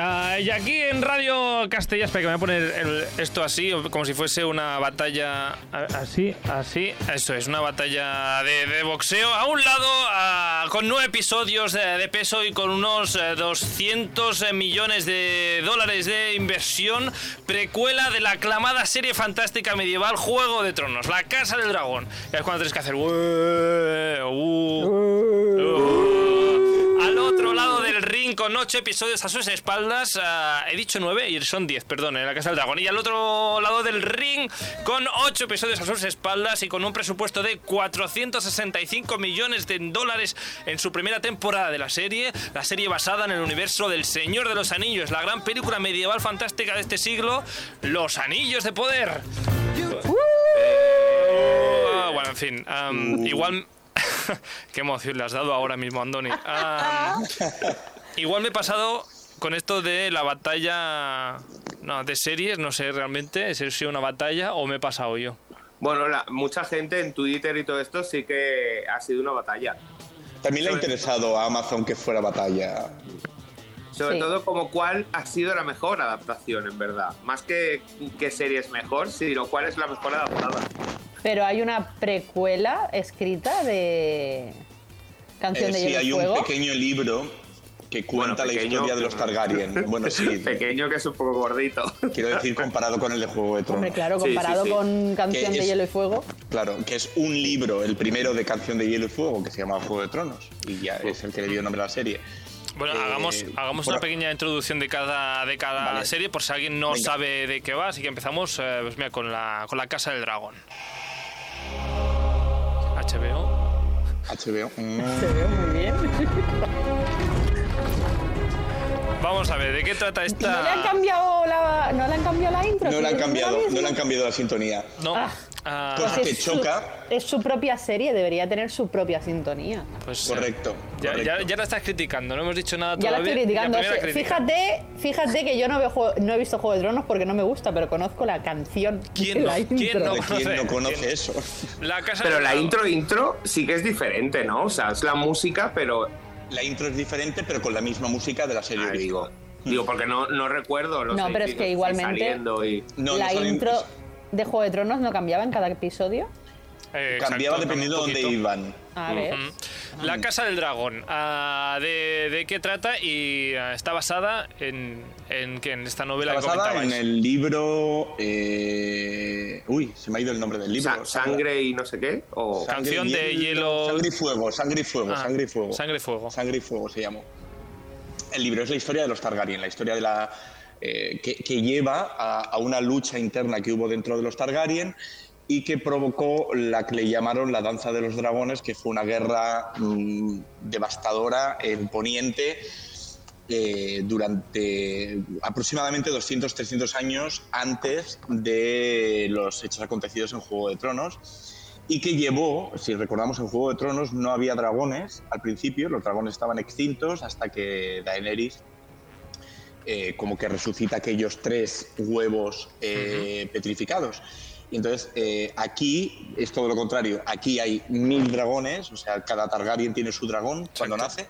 Ah, y aquí en Radio Castellas, espera que me voy a poner esto así, como si fuese una batalla. Así, así. Eso es, una batalla de, boxeo. A un lado, con nueve episodios eh, de peso y con unos eh, 200 millones de dólares de inversión, precuela de la aclamada serie fantástica medieval Juego de Tronos, La Casa del Dragón. Ya es cuando tienes que hacer. "Ué, uh". Uh. Al otro lado del ring con ocho episodios a sus espaldas. ah, he dicho nueve y son diez, perdón, en la Casa del Dragón. Y al otro lado del ring con ocho episodios a sus espaldas y con un presupuesto de 465 millones de dólares en su primera temporada de la serie. La serie basada en el universo del Señor de los Anillos, la gran película medieval fantástica de este siglo, Los Anillos de Poder. Eh, bueno, en fin, am, igual... *laughs* Qué emoción le has dado ahora mismo, Andoni. Am, *laughs* igual me he pasado con esto de la batalla no, de series, no sé realmente si ha sido una batalla o me he pasado yo. Bueno, la- mucha gente en Twitter y todo esto sí que ha sido una batalla. También le ha interesado a Amazon que fuera batalla. Sobre Sí. todo como cuál ha sido la mejor adaptación, en verdad. Más que qué serie es mejor, sino cuál es la mejor adaptada. Pero hay una precuela escrita de Canción Eh, de sí, hay un pequeño libro que cuenta la pequeño. historia de los Targaryen. *laughs* Bueno, sí, Pequeño que es un poco gordito. quiero decir comparado con el de Juego de Tronos. Hombre, claro, Sí, sí, comparado sí. con Canción Que de es- Hielo y Fuego. Claro, que es un libro, el primero de Canción de Hielo y Fuego, que se llama Juego de Tronos, y ya es el que le dio nombre a la serie. Bueno, Eh, hagamos, hagamos bueno. una pequeña introducción de cada, de cada Vale. serie por si alguien no Venga. sabe de qué va. Así que empezamos eh, pues mira, con, la, con la Casa del Dragón. HBO. HBO. mm, Se ve muy bien. *laughs* Vamos a ver, ¿de qué trata ¿No le han esta...? cambiado la, ¿no le han cambiado la intro? No le han ¿Sigue siendo cambiado, no le han cambiado la sintonía. No, Ah. ah, Pues Pues que es su- choca. es su propia serie, debería tener su propia sintonía. pues, Correcto. Ya, ya, correcto. ya la estás criticando, no hemos dicho nada Ya la todavía. estoy criticando. La. Fíjate, fíjate que yo no, veo Juego- no he visto Juego de Tronos porque no me gusta, pero conozco la canción. ¿Quién de no? la ¿Quién intro. no? ¿De quién no ¿Quién? conoce eso? La casa Pero la intro, intro sí que es diferente, ¿no? O sea, es la música, pero La intro es diferente, pero con la misma música de la serie Ah, digo, digo, porque no, no recuerdo los No, pero es que igualmente- y... No, la no intro de Juego de Tronos no cambiaba en cada episodio. Eh, Cambiaba exacto, dependiendo de dónde iban. A ver. Ujú. La Casa del Dragón. ah, de, de qué trata? Y ah, está basada en, en, ¿qué? en esta novela Está que basada en el libro. eh, Uy, se me ha ido el nombre del libro. Sa- sangre y no sé qué, o... Canción de hielo- Sangre y fuego, sangre y fuego, Ah, sangre y fuego. Sangre y Fuego. Sangre y fuego se llamó. El libro es la historia de los Targaryen, la historia de la. eh, que, que lleva a, a una lucha interna que hubo dentro de los Targaryen y que provocó la que le llamaron la danza de los dragones, que fue una guerra mm, devastadora en Poniente eh, durante aproximadamente 200-300 años antes de los hechos acontecidos en Juego de Tronos y que llevó, si recordamos en Juego de Tronos no había dragones al principio, los dragones estaban extintos hasta que Daenerys eh, como que resucita aquellos tres huevos eh, petrificados. Y entonces eh, aquí es todo lo contrario, aquí hay mil dragones, o sea, cada Targaryen tiene su dragón cuando nace.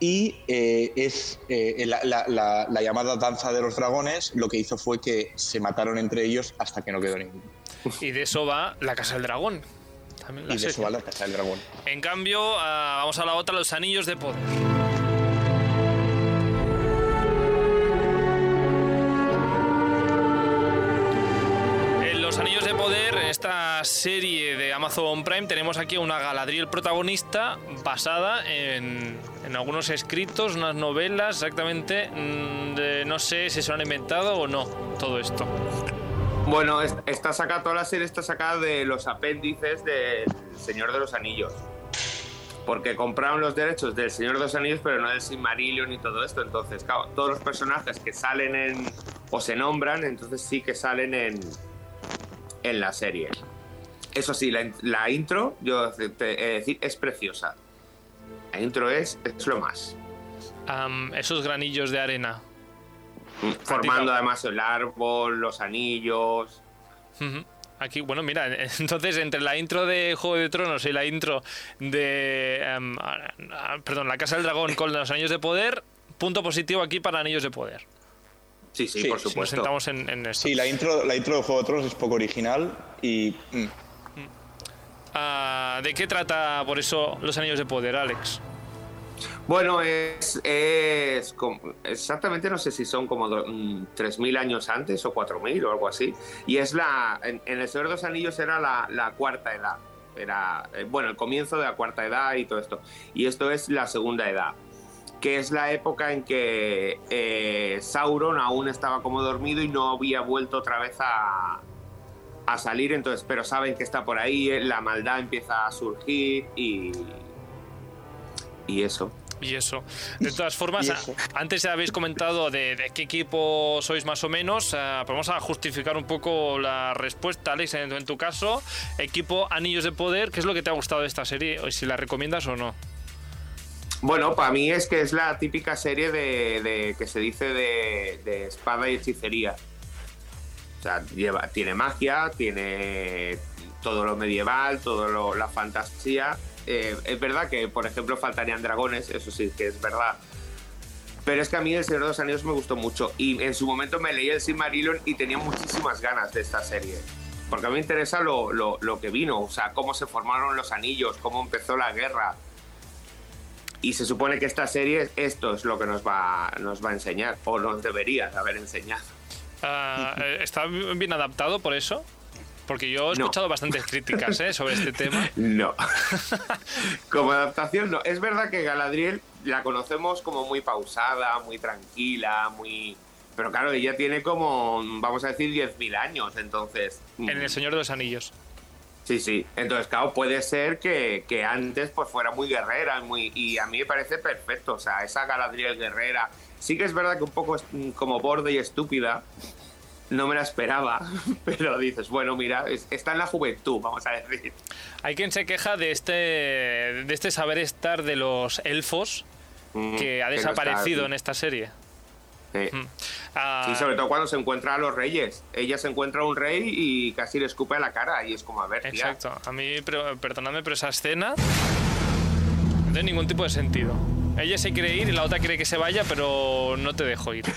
Y eh, es eh, la, la- la- la llamada danza de los dragones, lo que hizo fue que se mataron entre ellos hasta que no quedó ninguno. Y de eso va La Casa del Dragón. También Y de eso va la casa del dragón. En cambio, ah, vamos a la otra, Los Anillos de Poder. Esta serie de Amazon Prime, tenemos aquí una Galadriel protagonista basada en, en algunos escritos, unas novelas, exactamente. mm, no sé si se lo han inventado o no, todo esto. Bueno, es- está sacada, toda la serie está sacada de los apéndices del Señor de los Anillos. Porque compraron los derechos del Señor de los Anillos, pero no del Silmarillion y todo esto. Entonces, claro, todos los personajes que salen en. o se nombran, entonces sí que salen en. En la serie. Eso sí, la, la intro, yo te he de decir, es preciosa. La intro es, es lo más. Esos granillos de arena. Formando además el árbol, los anillos. Aquí, bueno, mira, *laughs* entonces entre la intro de Juego de Tronos y la intro de. em, perdón, La Casa del Dragón con los Anillos de Poder, punto positivo aquí para Anillos de Poder. Sí, sí, Sí, por si Nos supuesto. sentamos en, en esto. Sí, la intro, la intro de Juego de Tronos es poco original y mm, Ah, ¿De qué trata por eso los Anillos de Poder, Alex? Bueno, es, es como- exactamente, no sé si son como do- mm, 3.000 años antes o 4.000 o algo así. Y es la, en, en El Señor de los Anillos era la, la cuarta edad. Era, eh, bueno, el comienzo de la cuarta edad y todo esto. Y esto es la segunda edad, que es la época en que eh, Sauron aún estaba como dormido y no había vuelto otra vez a, a salir. Entonces, pero saben que está por ahí, eh, la maldad empieza a surgir y, y eso. Y eso. De todas formas, antes ya habéis comentado de, de qué equipo sois más o menos. ah, pero vamos a justificar un poco la respuesta, Alex. En, en tu caso, equipo Anillos de Poder, ¿qué es lo que te ha gustado de esta serie? Si la recomiendas o no. Bueno, para mí es que es la típica serie de, que se dice de, espada y hechicería. O sea, lleva, tiene magia, tiene todo lo medieval, todo lo- la fantasía. Eh, es verdad que, por ejemplo, faltarían dragones, eso sí que es verdad. Pero es que a mí El Señor de los Anillos me gustó mucho. Y en su momento me leí el Silmarillion y tenía muchísimas ganas de esta serie. porque a mí me interesa lo, lo, lo que vino, o sea, cómo se formaron los anillos, cómo empezó la guerra. Y se supone que esta serie, esto es lo que nos va, nos va a enseñar, o nos debería de haber enseñado. Eh, ¿Está bien adaptado por eso? Porque yo he No. escuchado bastantes críticas ¿eh? sobre este tema. *laughs* No. como adaptación, no. Es verdad que Galadriel la conocemos como muy pausada, muy tranquila, muy. Pero claro, ella tiene como, vamos a decir, 10.000 años, entonces. En El Señor de los Anillos. Sí, sí. Entonces, claro, puede ser que, que antes pues fuera muy guerrera muy, y a mí me parece perfecto. O sea, esa Galadriel guerrera. Sí que es verdad que un poco es, mm, como borde y estúpida. No me la esperaba, *laughs* pero dices, bueno, mira, es- está en la juventud, vamos a decir. Hay quien se queja de este, de este saber estar de los elfos Mm, que ha desaparecido en esta serie. Sí. Ah, Sí, sobre todo cuando se encuentra a los reyes. Ella se encuentra a un rey y casi le escupe a la cara y es como, a ver, tía. Exacto. A mí, pero, perdonadme, pero esa escena no tiene ningún tipo de sentido. Ella se quiere ir y la otra quiere que se vaya, pero no te dejo ir. *laughs*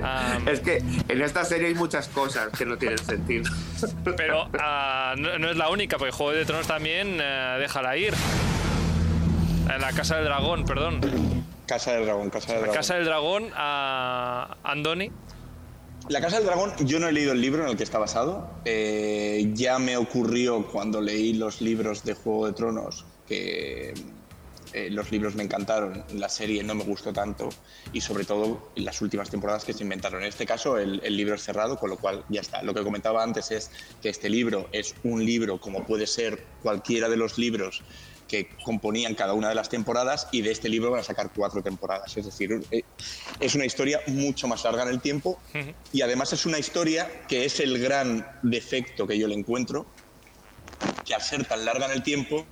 Ah, Es que en esta serie hay muchas cosas que no tienen sentido. *laughs* pero ah, no, no es la única, porque Juego de Tronos también eh, déjala ir. En la Casa del Dragón, perdón. Casa del Dragón, Casa del La Dragón. Casa del Dragón a Andoni. La Casa del Dragón, yo no he leído el libro en el que está basado. Eh, ya me ocurrió cuando leí los libros de Juego de Tronos que eh, los libros me encantaron, la serie no me gustó tanto y sobre todo en las últimas temporadas que se inventaron. En este caso el, el libro es cerrado, con lo cual ya está. Lo que comentaba antes es que este libro es un libro como puede ser cualquiera de los libros que componían cada una de las temporadas y de este libro van a sacar cuatro temporadas. Es decir, eh, es una historia mucho más larga en el tiempo y además es una historia que es el gran defecto que yo le encuentro, que al ser tan larga en el tiempo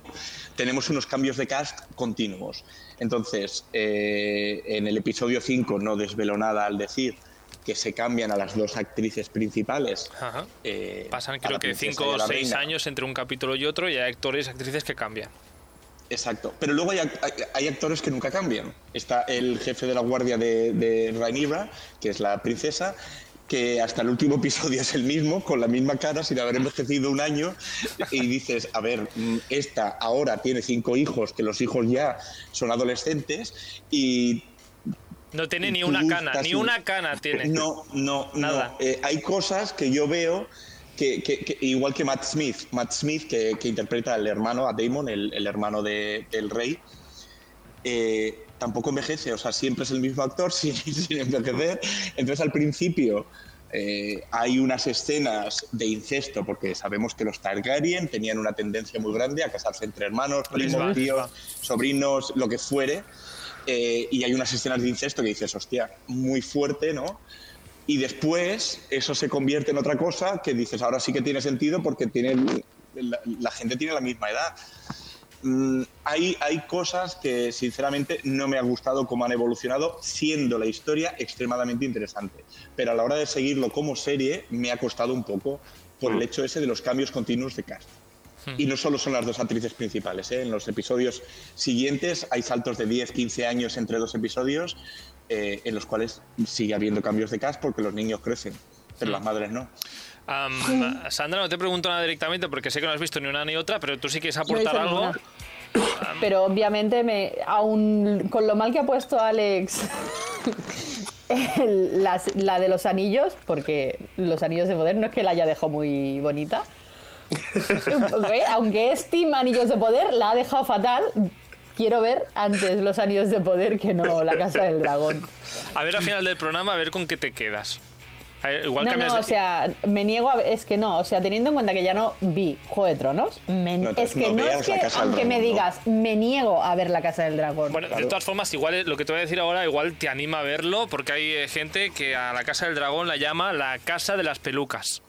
tenemos unos cambios de cast continuos. Entonces, eh, en el episodio 5 no desvelo nada al decir que se cambian a las dos actrices principales. Eh, Pasan creo que princesa 5 y a o la 6 reina. años entre un capítulo y otro y hay actores y actrices que cambian. Exacto. Pero luego hay, hay- hay actores que nunca cambian. Está el jefe de la guardia de, de Rhaenyra, que es la princesa, que hasta el último episodio *laughs* es el mismo, con la misma cara, sin haber envejecido un año. Y dices, a ver, mm, esta ahora tiene cinco hijos, que los hijos ya son adolescentes, y No tiene ni una cana, ni un- una cana tiene. no, no, Nada. no. Eh, hay cosas que yo veo que, que- que- igual que Matt Smith, Matt Smith que, que interpreta al hermano, a Damon, el, el hermano de- del rey, eh, tampoco envejece, o sea, siempre es el mismo actor *laughs* sin, sin envejecer. Entonces al principio eh, hay unas escenas de incesto, porque sabemos que los Targaryen tenían una tendencia muy grande a casarse entre hermanos, primos, tíos, sobrinos, lo que fuere. eh, y hay unas escenas de incesto que dices, hostia, muy fuerte, ¿no? Y después eso se convierte en otra cosa que dices, ahora sí que tiene sentido porque tiene, la, la gente tiene la misma edad. Mm, hay, hay cosas que sinceramente no me ha gustado cómo han evolucionado, siendo la historia extremadamente interesante. Pero a la hora de seguirlo como serie me ha costado un poco por el hecho ese de los cambios continuos de cast. Y no solo son las dos actrices principales, ¿eh? en los episodios siguientes hay saltos de 10, 15 años entre dos episodios eh, en los cuales sigue habiendo cambios de cast porque los niños crecen, pero las madres no. Am, Sandra, no te pregunto nada directamente porque sé que no has visto ni una ni otra, pero tú sí quieres No aportar visto algo. ninguna. *coughs* Pero obviamente, me, aún con lo mal que ha puesto Alex *laughs* el- las- la de los anillos, porque los anillos de poder no es que la haya dejado muy bonita. *laughs* Aunque es Team Anillos de Poder, la ha dejado fatal. Quiero ver antes los anillos de poder que no la casa del dragón. A ver al final del programa, a ver con qué te quedas. Ver, igual No, no, de- o sea, me niego a es que no, o sea, teniendo en cuenta que ya no vi Juego de Tronos, me- No, es que no no, es que, aunque me digas, me niego a ver la Casa del Dragón. Bueno, de todas formas, igual eh, lo que te voy a decir ahora, igual te anima a verlo, porque hay eh, gente que a la Casa del Dragón la llama la Casa de las Pelucas.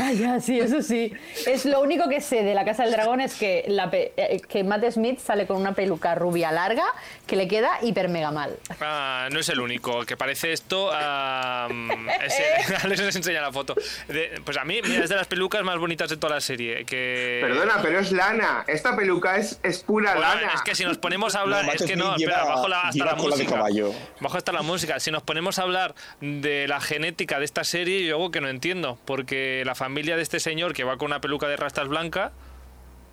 Ah, ya, sí, eso sí. Es lo único que sé de la Casa del Dragón es que, la pe- eh, que Matt Smith sale con una peluca rubia larga que le queda hiper mega mal. Ah, no es el único, que parece esto. ah, ese- *laughs* *laughs* Alex les enseña la foto. De- pues a mí, mira, es de las pelucas más bonitas de toda la serie. Que... Perdona, pero es lana. Esta peluca es, es pura Bueno, lana. es que si nos ponemos a hablar, No, es que no, Smith espera, lleva- bajo la, hasta la música. Bajo hasta la música. Si nos ponemos a hablar de la genética de esta serie, yo algo que no entiendo, porque la familia familia de este señor que va con una peluca de rastas blanca,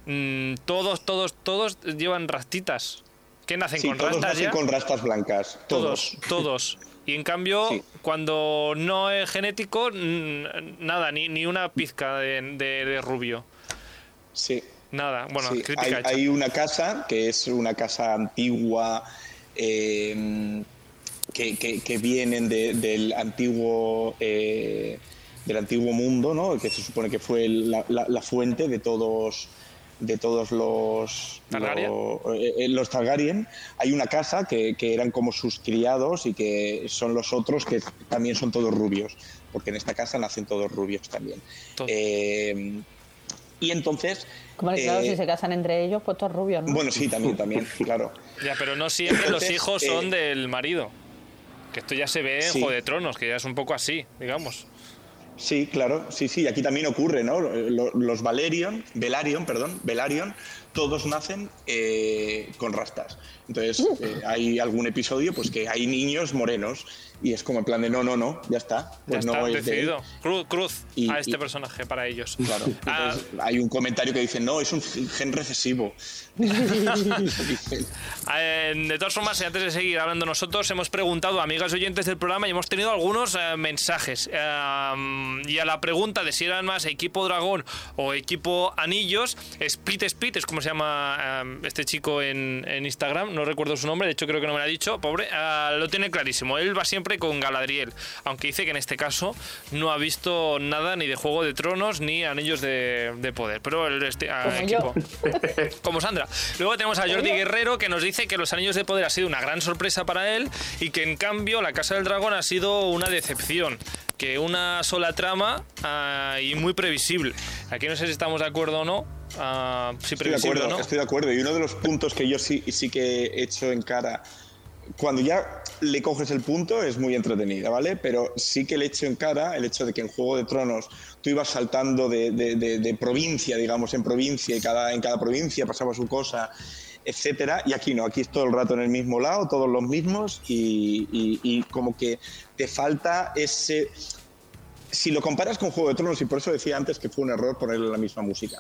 mm, todos, todos, todos llevan rastitas. ¿Qué nacen Sí, con todos rastas nacen ya? con rastas blancas. Todos, todos. Y en cambio, Sí. cuando no es genético, nada, ni, ni una pizca de, de- de rubio. Sí. Nada. Bueno, Sí, crítica hay, hecha. hay una casa que es una casa antigua eh, que, que- que vienen de- del antiguo eh, del antiguo mundo, ¿no? Que se supone que fue la, la- la fuente de todos de todos los ¿Targaryen? eh, eh, los Targaryen. Hay una casa que, que eran como sus criados y que son los otros que también son todos rubios, porque en esta casa nacen todos rubios también. Eh, y entonces Como claro, eh, si se casan entre ellos, pues todos rubios, ¿no? bueno, sí, también, también, *laughs* claro. Ya, pero no siempre los hijos eh, son del marido. Que esto ya se ve en Sí. Juego de Tronos, que ya es un poco así, digamos. Sí, claro, sí, sí, aquí también ocurre, ¿no? Lo- Los Valerion, Velaryon, perdón, Velaryon, todos nacen eh, con rastas. Entonces, eh, hay algún episodio pues que hay niños morenos y es como en plan de no, no, no, ya está. Pues ya no está es decidido. Cruz, cruz Y- a este y- personaje para ellos. Claro. *laughs* Ah, Entonces, hay un comentario que dice, no, es un gen recesivo. *laughs* Eh, de todas formas, antes de seguir hablando nosotros, hemos preguntado a amigas oyentes del programa y hemos tenido algunos eh, mensajes. Eh, y a la pregunta de si eran más equipo dragón o equipo anillos, Split Split es como se llama este chico en, en Instagram, no recuerdo su nombre, de hecho creo que no me lo ha dicho, pobre, eh, lo tiene clarísimo. Él va siempre con Galadriel, aunque dice que en este caso no ha visto nada ni de Juego de Tronos ni Anillos de, de Poder. Pero el este, ah, Como equipo *laughs* como Sandra. Luego tenemos a Jordi Guerrero que nos dice que los Anillos de Poder ha sido una gran sorpresa para él y que en cambio la Casa del Dragón ha sido una decepción. Que una sola trama ah, y muy previsible. Aquí no sé si estamos de acuerdo o no. Ah, sí, Estoy de acuerdo, no. estoy de acuerdo. Y uno de los puntos que yo sí, sí que he hecho en cara, cuando ya le coges el punto, es muy entretenida, ¿vale? Pero sí que le echo en cara el hecho de que en Juego de Tronos tú ibas saltando de, de- de- de provincia, digamos, en provincia, y cada, en cada provincia pasaba su cosa, etcétera. Y aquí no, aquí es todo el rato en el mismo lado, todos los mismos, y, y- y como que te falta ese. Si lo comparas con Juego de Tronos, y por eso decía antes que fue un error ponerle la misma música.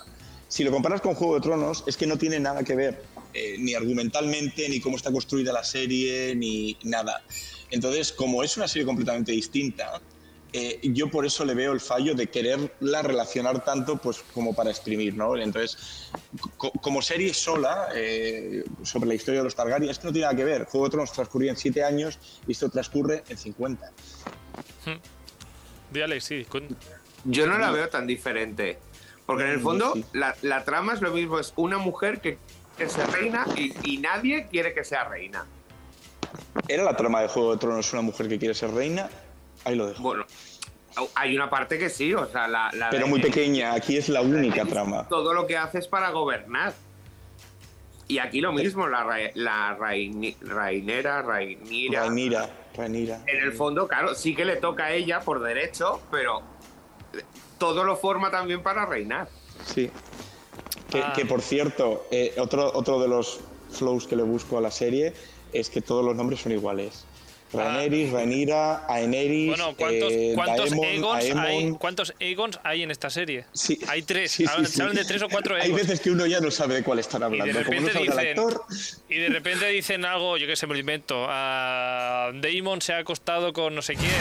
Si lo comparas con Juego de Tronos, es que no tiene nada que ver, eh, ni argumentalmente, ni cómo está construida la serie, ni nada. Entonces, como es una serie completamente distinta, eh, yo por eso le veo el fallo de quererla relacionar tanto pues, como para exprimir. ¿no? Entonces, co- como serie sola eh, sobre la historia de los Targaryen, es que no tiene nada que ver. Juego de Tronos transcurría en 7 años y esto transcurre en 50. Di, Alex, sí. con- Yo no la veo tan diferente. Porque en el fondo, Sí. la, la trama es lo mismo: es una mujer que, que sea reina y, y nadie quiere que sea reina. ¿Era la trama de Juego de Tronos una mujer que quiere ser reina? Ahí lo dejo. Bueno, hay una parte que sí, o sea, la. la Pero de- muy pequeña, aquí es la única trama. Todo lo que hace es para gobernar. Y aquí lo mismo, la, ra- la raini- rainera, rainira. Rainira, Rainira. En el fondo, claro, sí que le toca a ella por derecho, pero todo lo forma también para reinar. Sí. Que, Ah. que, por cierto, eh, otro, otro de los flows que le busco a la serie es que todos los nombres son iguales. Rhaenyra, Rhaenyra, Aenerys, Ah. Bueno, ¿cuántos, eh, cuántos Daemon, Aegons hay. ¿cuántos Aegons hay en esta serie? Sí. Hay tres. Sí, sí, Hablan- sí. Se hablan de tres o cuatro Hay Aegons. veces que uno ya no sabe de cuál están Y de hablando. Como no repente salga el dicen, actor, y de repente dicen algo, yo que sé, me lo invento. ah, Damon se ha acostado con no sé quién.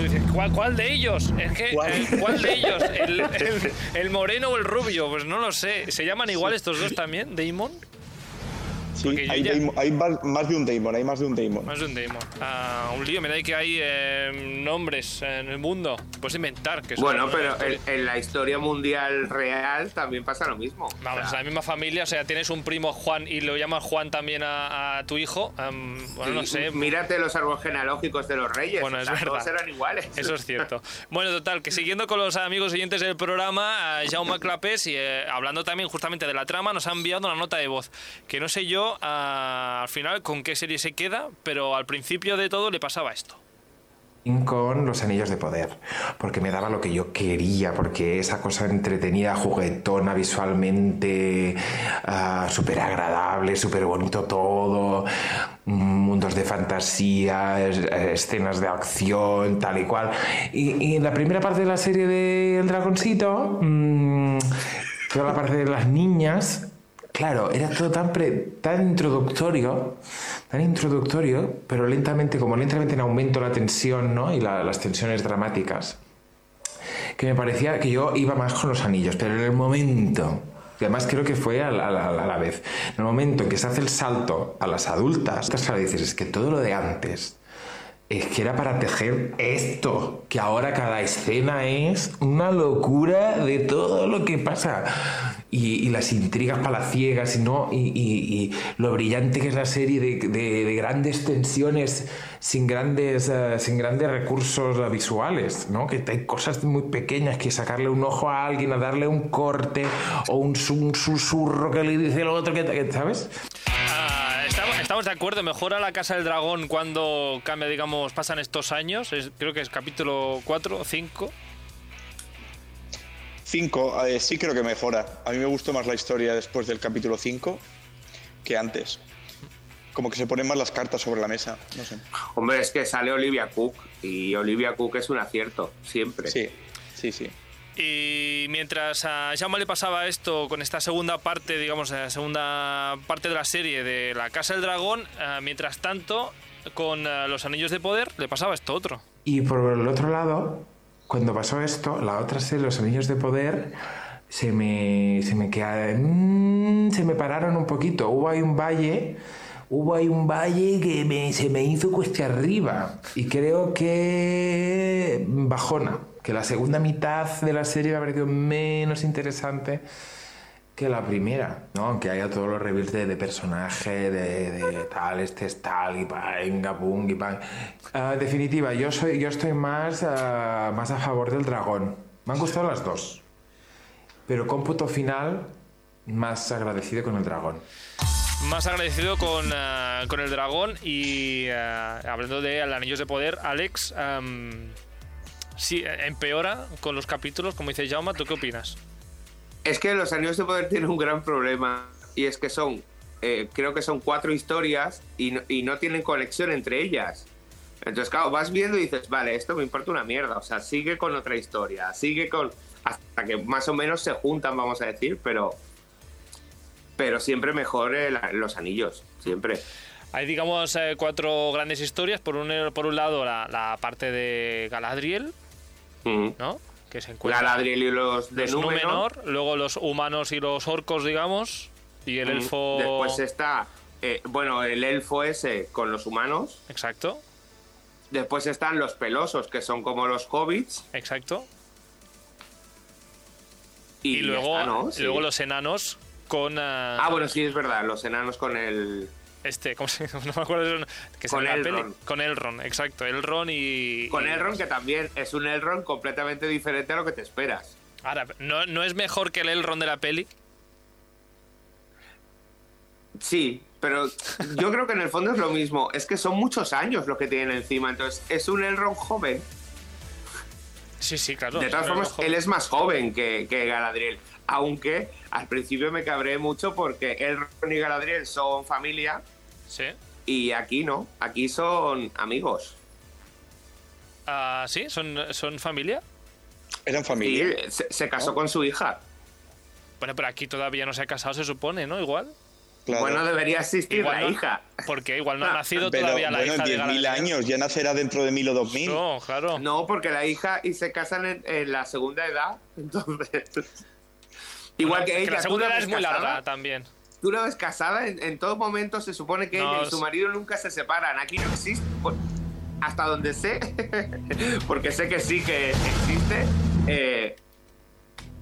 Y tú dices, ¿cuál, cuál de ellos? Es que, ¿Cuál? eh, ¿cuál de ellos? ¿El, *laughs* el- el moreno o el rubio? Pues no lo sé. ¿Se llaman igual estos dos también? ¿Damon? Sí, hay, ya- Daemon- hay más, de un Daemon, hay más de un Daemon. Más de un Damon. Ah, un lío, me da que hay eh, nombres en el mundo. Puedes inventar que son Bueno, pero en, en la historia mundial real también pasa lo mismo. O Vamos, sea, la misma familia, o sea, tienes un primo Juan y lo llamas Juan también a, a tu hijo. am, bueno, no sé. Mírate los árboles genealógicos de los reyes. Bueno, o es sea, verdad. Todos eran iguales. Eso es cierto. Bueno, total, que siguiendo con los amigos oyentes del programa, eh, Jaume Clapés, y eh, hablando también justamente de la trama, nos ha enviado una nota de voz. Que no sé yo ah, al final con qué serie se queda, pero al principio de todo le pasaba esto. con los anillos de poder, porque me daba lo que yo quería, porque esa cosa entretenida, juguetona, visualmente, súper agradable, súper bonito todo, mundos de fantasía, es- escenas de acción, tal y cual. Y, en la primera parte de la serie de El Dragoncito, mm, toda la parte de las niñas, claro, era todo tan, pre- tan introductorio, tan introductorio, pero lentamente, como lentamente en aumento la tensión, ¿no? Y la- las tensiones dramáticas que me parecía que yo iba más con los anillos, pero en el momento, y además creo que fue a la, vez, en el momento en que se hace el salto a las adultas, claro, dices, es que todo lo de antes es que era para tejer esto, que ahora cada escena es una locura de todo lo que pasa. Y, y las intrigas palaciegas no, y, y- y lo brillante que es la serie de, de- de grandes tensiones sin grandes, eh, sin grandes recursos visuales, ¿no? Que hay cosas muy pequeñas que sacarle un ojo a alguien, a darle un corte o un, un susurro que le dice el otro, que- ¿sabes? Estamos, estamos de acuerdo, mejora la Casa del Dragón cuando cambia, digamos, pasan estos años. Es- creo que es capítulo 4 o 5. 5, eh, sí creo que mejora. A mí me gustó más la historia después del capítulo 5 que antes. Como que se ponen más las cartas sobre la mesa. No sé. Hombre, es que sale Olivia Cook y Olivia Cook es un acierto, siempre. Sí, sí, sí. Y mientras a Jaume le pasaba esto con esta segunda parte, digamos, la segunda parte de la serie de la Casa del Dragón, eh, mientras tanto, con eh, los Anillos de Poder le pasaba esto otro. Y por el otro lado, cuando pasó esto, la otra serie, Los Anillos de Poder, se me, se me queda- mm, se me pararon un poquito. Hubo ahí un valle, hubo ahí un valle que me- se me hizo cuesta arriba. Y creo que bajona, que la segunda mitad de la serie me ha parecido menos interesante que la primera, ¿no? Aunque haya todos los reveals de, de personaje, de, de tal, este es tal, y venga, pum, y pa. Ah, en definitiva, yo, soy, yo estoy más, ah, más a favor del dragón. Me han gustado las dos. Pero cómputo final, más agradecido con el dragón. Más agradecido con, eh, con el dragón y hablando de Anillos de Poder, Alex, sí, empeora con los capítulos, como dice Jaume, ¿tú qué opinas? Es que los Anillos de Poder tienen un gran problema y es que son, eh, creo que son cuatro historias y no, y no tienen conexión entre ellas. Entonces, claro, vas viendo y dices, vale, esto me importa una mierda. O sea, sigue con otra historia, sigue con. hasta que más o menos se juntan, vamos a decir, pero. Pero siempre mejor eh, la- los anillos, siempre. Hay, digamos, eh, cuatro grandes historias. Por un, por un lado, la, la parte de Galadriel, Mm. ¿no? Que se encuentra Galadriel y los de los Númenor. Númenor, luego los humanos y los orcos, digamos, y el Mm. elfo... Después está, eh, bueno, el elfo ese con los humanos. Exacto, Después están los pelosos, que son como los hobbits. exacto. Y, Y, luego, está, ¿no? Sí. luego los enanos con... eh, Ah, bueno, sí, es verdad, los enanos con el... Este, ¿cómo se *laughs* No me acuerdo de que Con sale en la peli. Elrond. Con Elrond, exacto. Elrond y... Con y- Elrond, que también es un Elrond completamente diferente a lo que te esperas. Ahora, ¿no, ¿no es mejor que el Elrond de la peli? Sí, pero yo creo que en el fondo es lo mismo. Es que son muchos años lo que tienen encima. Entonces, es un Elrond joven. Sí, sí, claro. de todas formas, él es más joven que, que Galadriel. Aunque al principio me cabré mucho porque Elrond y Galadriel son familia Sí. y aquí no. Aquí son amigos. Ah, ¿Sí? ¿Son, ¿Son familia? ¿Eran familia? se, se casó con su hija. Bueno, pero aquí todavía no se ha casado, se supone, ¿no? Igual. Claro. Bueno, debería existir Igual la no- hija. Porque igual no ha Ah, nacido Pero todavía la bueno, en hija de 10.000 Galadriel. años, ya nacerá dentro de 1000 o 2000. No, claro. No, porque la hija y se casan en, en la segunda edad. *laughs* Entonces. Igual Bueno, que ella. la ¿tú segunda la edad ves es muy casada? larga también. Tú la ves casada, en, en todo momento se supone que No, ella y su marido nunca se separan. Aquí no existe. hasta donde sé, *laughs* porque sé que sí que existe. eh,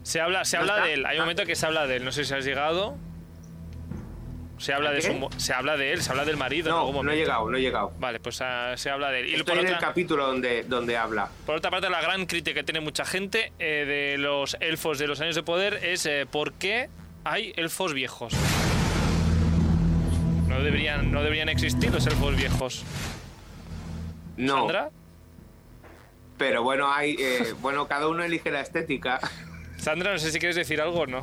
Se habla, se No habla está. de él. Hay un momento que se habla de él. No sé si has llegado. Se habla ¿A de su, se habla de él, se habla del marido en no, no he llegado, no he llegado. Vale, pues ah, se habla de él. Y Estoy por en el otra, capítulo donde, donde habla. por otra parte, la gran crítica que tiene mucha gente eh, de los elfos de los años de poder es eh, por qué hay elfos viejos. No deberían, no deberían existir los elfos viejos. No, ¿Sandra? pero bueno, hay, eh, bueno, cada uno elige la estética. Sandra, no sé si quieres decir algo o no.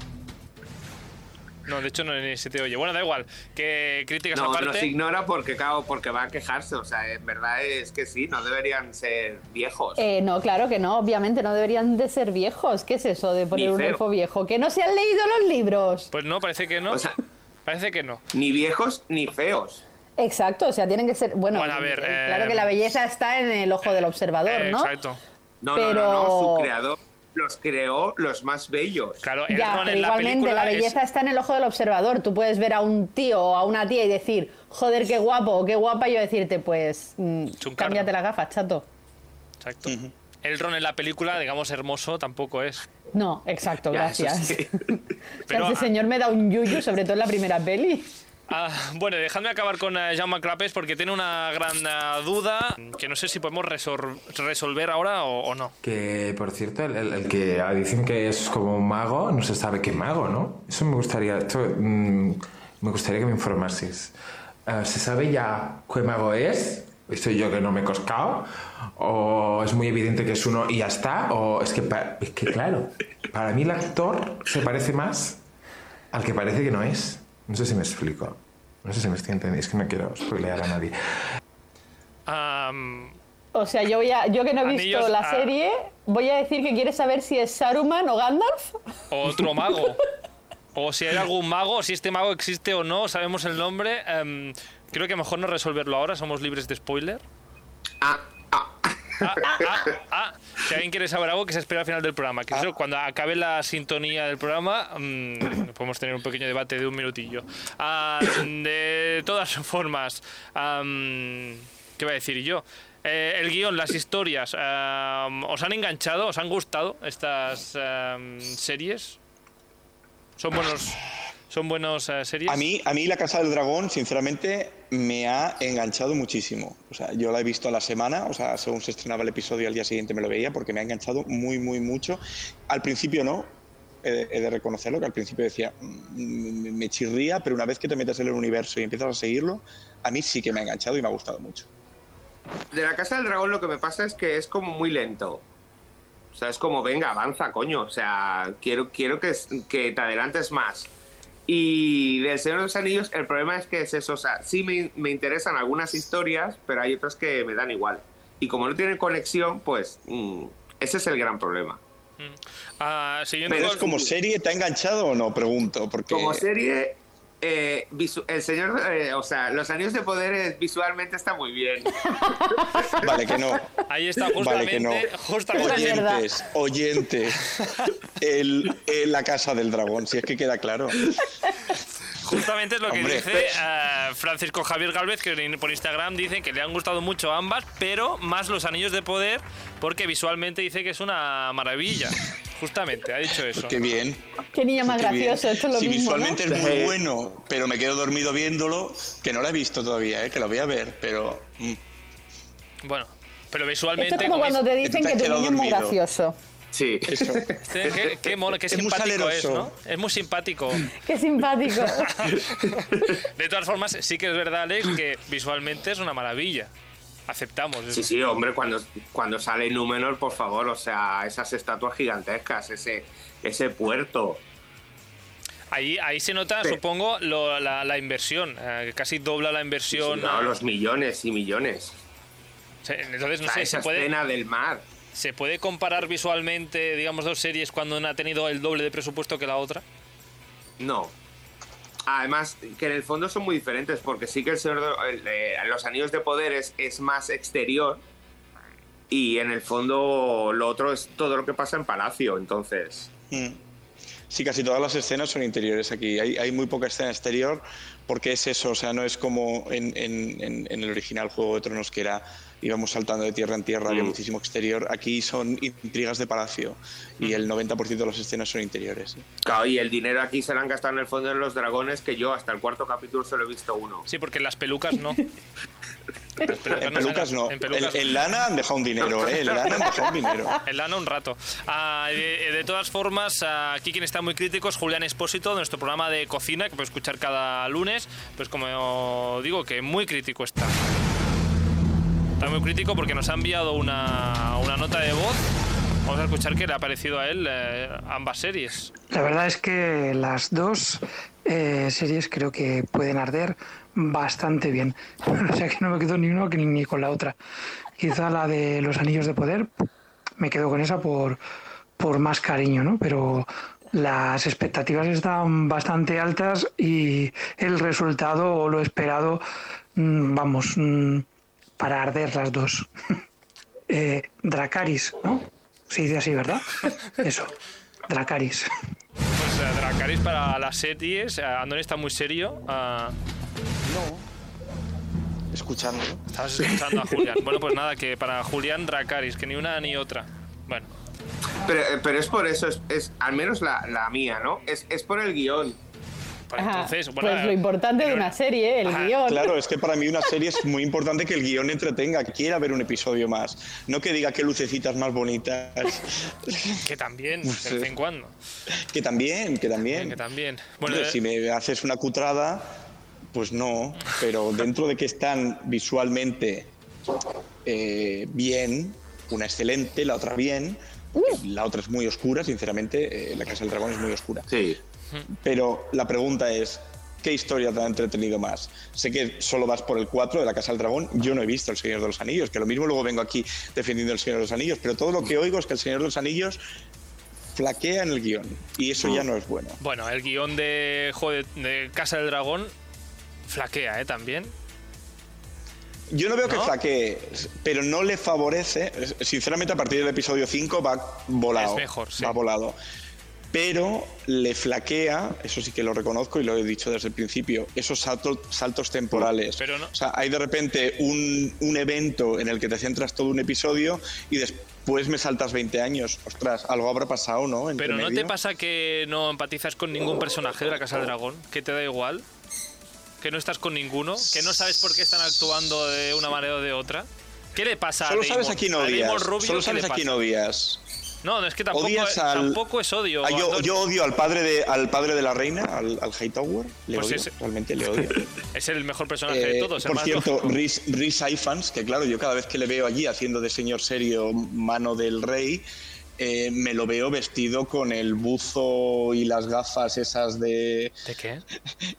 No, de hecho no ni se te oye. Bueno, da igual. Que críticas No, aparte. nos ignora porque, claro, porque va a quejarse. O sea, en verdad es que sí, no deberían ser viejos. Eh, no, claro que no, obviamente no deberían de ser viejos. ¿Qué es eso de poner Ni un feo. elfo viejo? Que no se han leído los libros. Pues no, parece que no. O sea, Parece que no. ni viejos ni feos. Exacto, o sea, tienen que ser. Bueno, Bueno, a ver, eh, claro eh, que la belleza está en el ojo del observador, Eh, ¿no? Exacto. No, Pero- no, no, no, su creador los creó los más bellos. Claro, Ya, pero en la igualmente película la es- belleza está en el ojo del observador. Tú puedes ver a un tío o a una tía y decir, joder, qué guapo o qué guapa, y yo decirte, pues, mm, Chuncarro. cámbiate las gafas, chato. Exacto. Elrond en la película, digamos, hermoso tampoco es. No, exacto, Ya, gracias. sí. *laughs* O sea, Pero, ese señor me da un yuyu, sobre todo en la primera peli. Ah, bueno, dejadme acabar con eh, Jaume Clapes porque tiene una gran eh, duda que no sé si podemos resolver ahora o, no. Que, por cierto, el, que dicen que es como un mago, no se sabe qué mago, ¿no? Eso me gustaría, esto, mm, me gustaría que me informases. Ah, ¿Se sabe ya qué mago es? ¿Soy yo que no me he coscado? ¿O es muy evidente que es uno y ya está? ¿O es que, es que claro, para mí el actor se parece más al que parece que no es? No sé si me explico. No sé si me estoy entendiendo. Es que no quiero spoilear a nadie. Am, O sea, yo, voy a, yo que no he visto Anillos la a- serie, voy a decir que quieres saber si es Saruman o Gandalf. otro mago. O si hay algún mago, o si este mago existe o no, sabemos el nombre. Em, creo que mejor no resolverlo ahora, somos libres de spoiler. Ah, ah. Ah, ah, ah. Si alguien quiere saber algo, que se espera al final del programa. Que eso, cuando acabe la sintonía del programa, mm, *coughs* podemos tener un pequeño debate de un minutillo. Ah, de todas formas, ¿qué voy a decir yo? Eh, el guion, las historias, ¿os han enganchado? ¿Os han gustado estas am, series? ¿Son buenos, son buenos eh, series? A mí, a mí La Casa del Dragón, sinceramente, me ha enganchado muchísimo. O sea, yo la he visto a la semana, o sea, según se estrenaba el episodio, al día siguiente me lo veía, porque me ha enganchado muy, muy mucho. Al principio no, he de, he de reconocerlo, que al principio decía, "Mm, me chirría, pero una vez que te metes en el universo y empiezas a seguirlo, a mí sí que me ha enganchado y me ha gustado mucho. De la Casa del Dragón lo que me pasa es que es como muy lento. O sea, es como, venga, avanza, coño. O sea, quiero, quiero que, que te adelantes más. Y del Señor de los Anillos, el problema es que es eso. O sea, sí me, me interesan algunas historias, pero hay otras que me dan igual. Y como no tienen conexión, pues mm, ese es el gran problema. Siguiendo Pero ¿Es como serie? ¿Te ha enganchado o no? Pregunto, porque... Como serie, eh, el Señor, eh, o sea, Los Anillos de Poder eh, visualmente está muy bien. *laughs* Vale, que no. Ahí está, Vale, que no. justamente. Oyentes, oyentes. El, el- la casa del dragón, si es que queda claro. *laughs* Justamente es lo que Hombre. dice eh, Francisco Javier Galvez, que por Instagram dice que le han gustado mucho ambas, pero más los anillos de poder, porque visualmente dice que es una maravilla. Justamente, ha dicho eso. Qué bien. Qué niño más qué gracioso, esto es lo si mismo, ¿no? visualmente es muy bueno, pero me quedo dormido viéndolo, que no lo he visto todavía, ¿eh? que lo voy a ver, pero... mm, Bueno, pero Esto visualmente. es como como cuando te que dicen que tu niño es muy gracioso. Sí. Eso. Qué, mono, qué Es muy simpático es. ¿no? Es muy simpático. Qué simpático. *laughs* De todas formas, sí que es verdad, Alex, que visualmente es una maravilla. Aceptamos eso. Sí, sí, hombre, cuando, cuando sale Númenor, por favor, o sea, esas estatuas gigantescas, ese, ese puerto. Ahí, ahí se nota, Sí. supongo, lo- la, la inversión. eh, que casi dobla la inversión. No, los millones y millones. Entonces, no O sea, sé, esa se puede, escena del mar. ¿Se puede comparar visualmente, digamos, dos series cuando una ha tenido el doble de presupuesto que la otra? No. Además, que en el fondo son muy diferentes, porque sí que el Señor de- el, eh, Los Anillos de Poder es, es más exterior y en el fondo lo otro es todo lo que pasa en Palacio, entonces... Mm. Sí, casi todas las escenas son interiores aquí. Hay, hay muy poca escena exterior porque es eso, o sea, no es como en, en- en- en el original Juego de Tronos que era íbamos saltando de tierra en tierra, había Mm. muchísimo exterior. Aquí son intrigas de palacio y el 90% de las escenas son interiores. Claro, y el dinero aquí se lo han gastado en el fondo de los dragones, que yo hasta el cuarto capítulo solo he visto uno. Sí, porque las pelucas no. *laughs* En pelucas no. En pelucas En, en lana han dejado un dinero, *laughs* ¿eh? En lana han dejado un dinero. En lana un rato. Ah, de, de todas formas, ah, aquí quien está muy crítico es Julián Espósito, de nuestro programa de cocina, que puede escuchar cada lunes. Pues como digo, que muy crítico está. Está muy crítico porque nos ha enviado una, una nota de voz. Vamos a escuchar qué le ha parecido a él eh, ambas series. La verdad es que las dos eh, series creo que pueden arder bastante bien. *laughs* O sea que no me quedo ni uno ni, ni con la otra. Quizá la de los anillos de poder, me quedo con esa por, por más cariño, ¿no? Pero las expectativas están bastante altas y el resultado o lo esperado, mm, vamos, mm, para arder las dos. *laughs* Eh, Dracaris, ¿no? Se dice así, ¿verdad? *laughs* Eso, Dracaris. Pues eh, Dracarys para las series. eh, Andoni está muy serio. Ah, Escuchando. estabas escuchando a Julián. Bueno, pues nada, que para Julián Dracaris, que ni una ni otra. Bueno, Pero, eh, pero es por eso, es, es- al menos la, la mía, ¿no? Es, es por el guion. pues Ajá, entonces, bueno, pues lo importante de una serie, el Ajá, guion. Claro, es que para mí una serie es muy importante que el guion entretenga, que quiera ver un episodio más. No que diga qué lucecitas más bonitas. *laughs* Que también, de sé. vez en cuando. que también, que también. Que también. Bueno, eh, si me haces una cutrada, pues no. Pero dentro de que están visualmente eh, bien, una excelente, la otra bien, la otra es muy oscura, sinceramente, eh, La Casa del Dragón es muy oscura. Sí. Pero la pregunta es, ¿qué historia te ha entretenido más? Sé que solo vas por el 4 de la Casa del Dragón, yo no he visto El Señor de los Anillos, que lo mismo luego vengo aquí defendiendo El Señor de los Anillos, pero todo lo que oigo es que El Señor de los Anillos flaquea en el guion, y eso ya no es bueno. bueno, el guion de, joder, de Casa del Dragón flaquea, ¿eh? También. Yo no veo que flaquee, pero no le favorece. Sinceramente, a partir del episodio 5 va volado. Es mejor, sí. Va volado. Pero le flaquea, eso sí que lo reconozco y lo he dicho desde el principio, esos saltos, saltos temporales. Pero no- O sea, hay de repente un, un evento en el que te centras todo un episodio y después me saltas 20 años. Ostras, algo habrá pasado, ¿no? Entre Pero ¿no te pasa que no empatizas con ningún personaje de la Casa del Dragón? ¿Que te da igual? ¿Que no estás con ninguno? ¿Que no sabes por qué están actuando de una manera o de otra? ¿Qué le pasa Solo a sabes a quién A odias. Rubio, Solo ¿qué sabes a quién odias. No, no, es que tampoco, Odias al- tampoco es odio. Ah, yo, odio al padre de, al padre de la reina, al, al Hightower. Le Pues odio, ese- realmente le odio. *laughs* Es el mejor personaje de Eh, todos. por cierto. Rhys Rhys Ifans, que claro, yo cada vez que le veo allí haciendo de señor serio mano del rey, eh, me lo veo vestido con el buzo y las gafas esas de ¿De qué?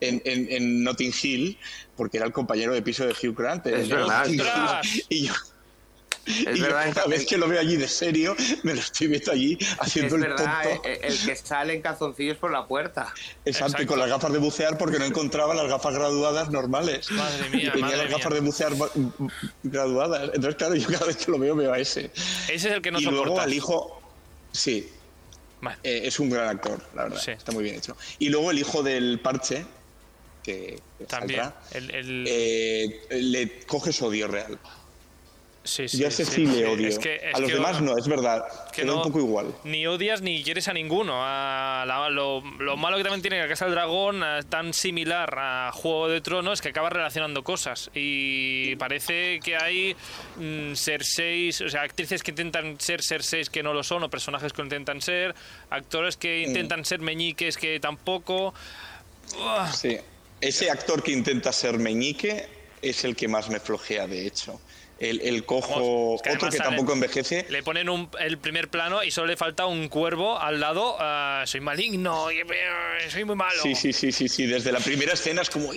en, en- en Notting Hill, porque era el compañero de piso de Hugh Grant. Es verdad, Notting es verdad. Y yo, Es y yo verdad, cada vez que lo veo allí de serio, me lo estoy viendo allí es haciendo el verdad, tonto. eh, el que sale en calzoncillos por la puerta. Exacto, y Exacto. con las gafas de bucear porque no encontraba las gafas graduadas normales. Madre mía, Y tenía madre las gafas mía. de bucear graduadas. Entonces, claro, yo cada vez que lo veo, veo a ese. Ese es el que no y luego soportas. al hijo. Sí, Vale. eh, es un gran actor, la verdad. Sí. Está muy bien hecho. Y luego el hijo del parche, que que También. saldrá, El, el- eh, le coges odio real. Sí, sí, yo a ese sí, le odio. Es que- es a los que- demás no, es verdad. que no- un poco igual. Ni odias ni quieres a ninguno. A la- lo, lo malo que también tiene la Casa del Dragón, eh, tan similar a Juego de Tronos, es que acaba relacionando cosas. Y parece que hay mm, Cerseis, o sea, actrices que intentan ser Cerseis que no lo son, o personajes que intentan ser, actores que Mm. intentan ser meñiques que tampoco. Uah, Sí. Ese actor que intenta ser meñique es el que más me flojea, de hecho. El, el cojo, Vamos, que otro que sale- tampoco envejece. Le ponen un- el primer plano y solo le falta un cuervo al lado. ah, soy maligno, eh, soy muy malo. Sí, sí, sí, sí, sí. Desde la primera escena es como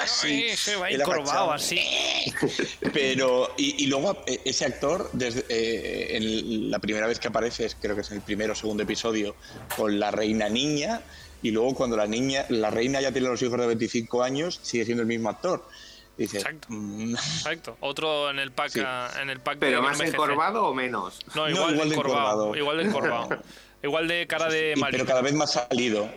así. Ay, se va encorvado así. *laughs* Pero, y, y luego eh, ese actor, desde eh, en la primera vez que aparece, creo que es en el primero o segundo episodio, con la reina niña, y luego cuando la niña, la reina ya tiene los hijos de 25 años, sigue siendo el mismo actor. Dice, Exacto. mm, Exacto. Otro en el pack, Sí. en el pack ¿Pero de más MGC. encorvado o menos? No, No, igual, igual de encorvado. encorvado. Igual de encorvado. *laughs* igual de cara de maligno. pero cada vez más salido.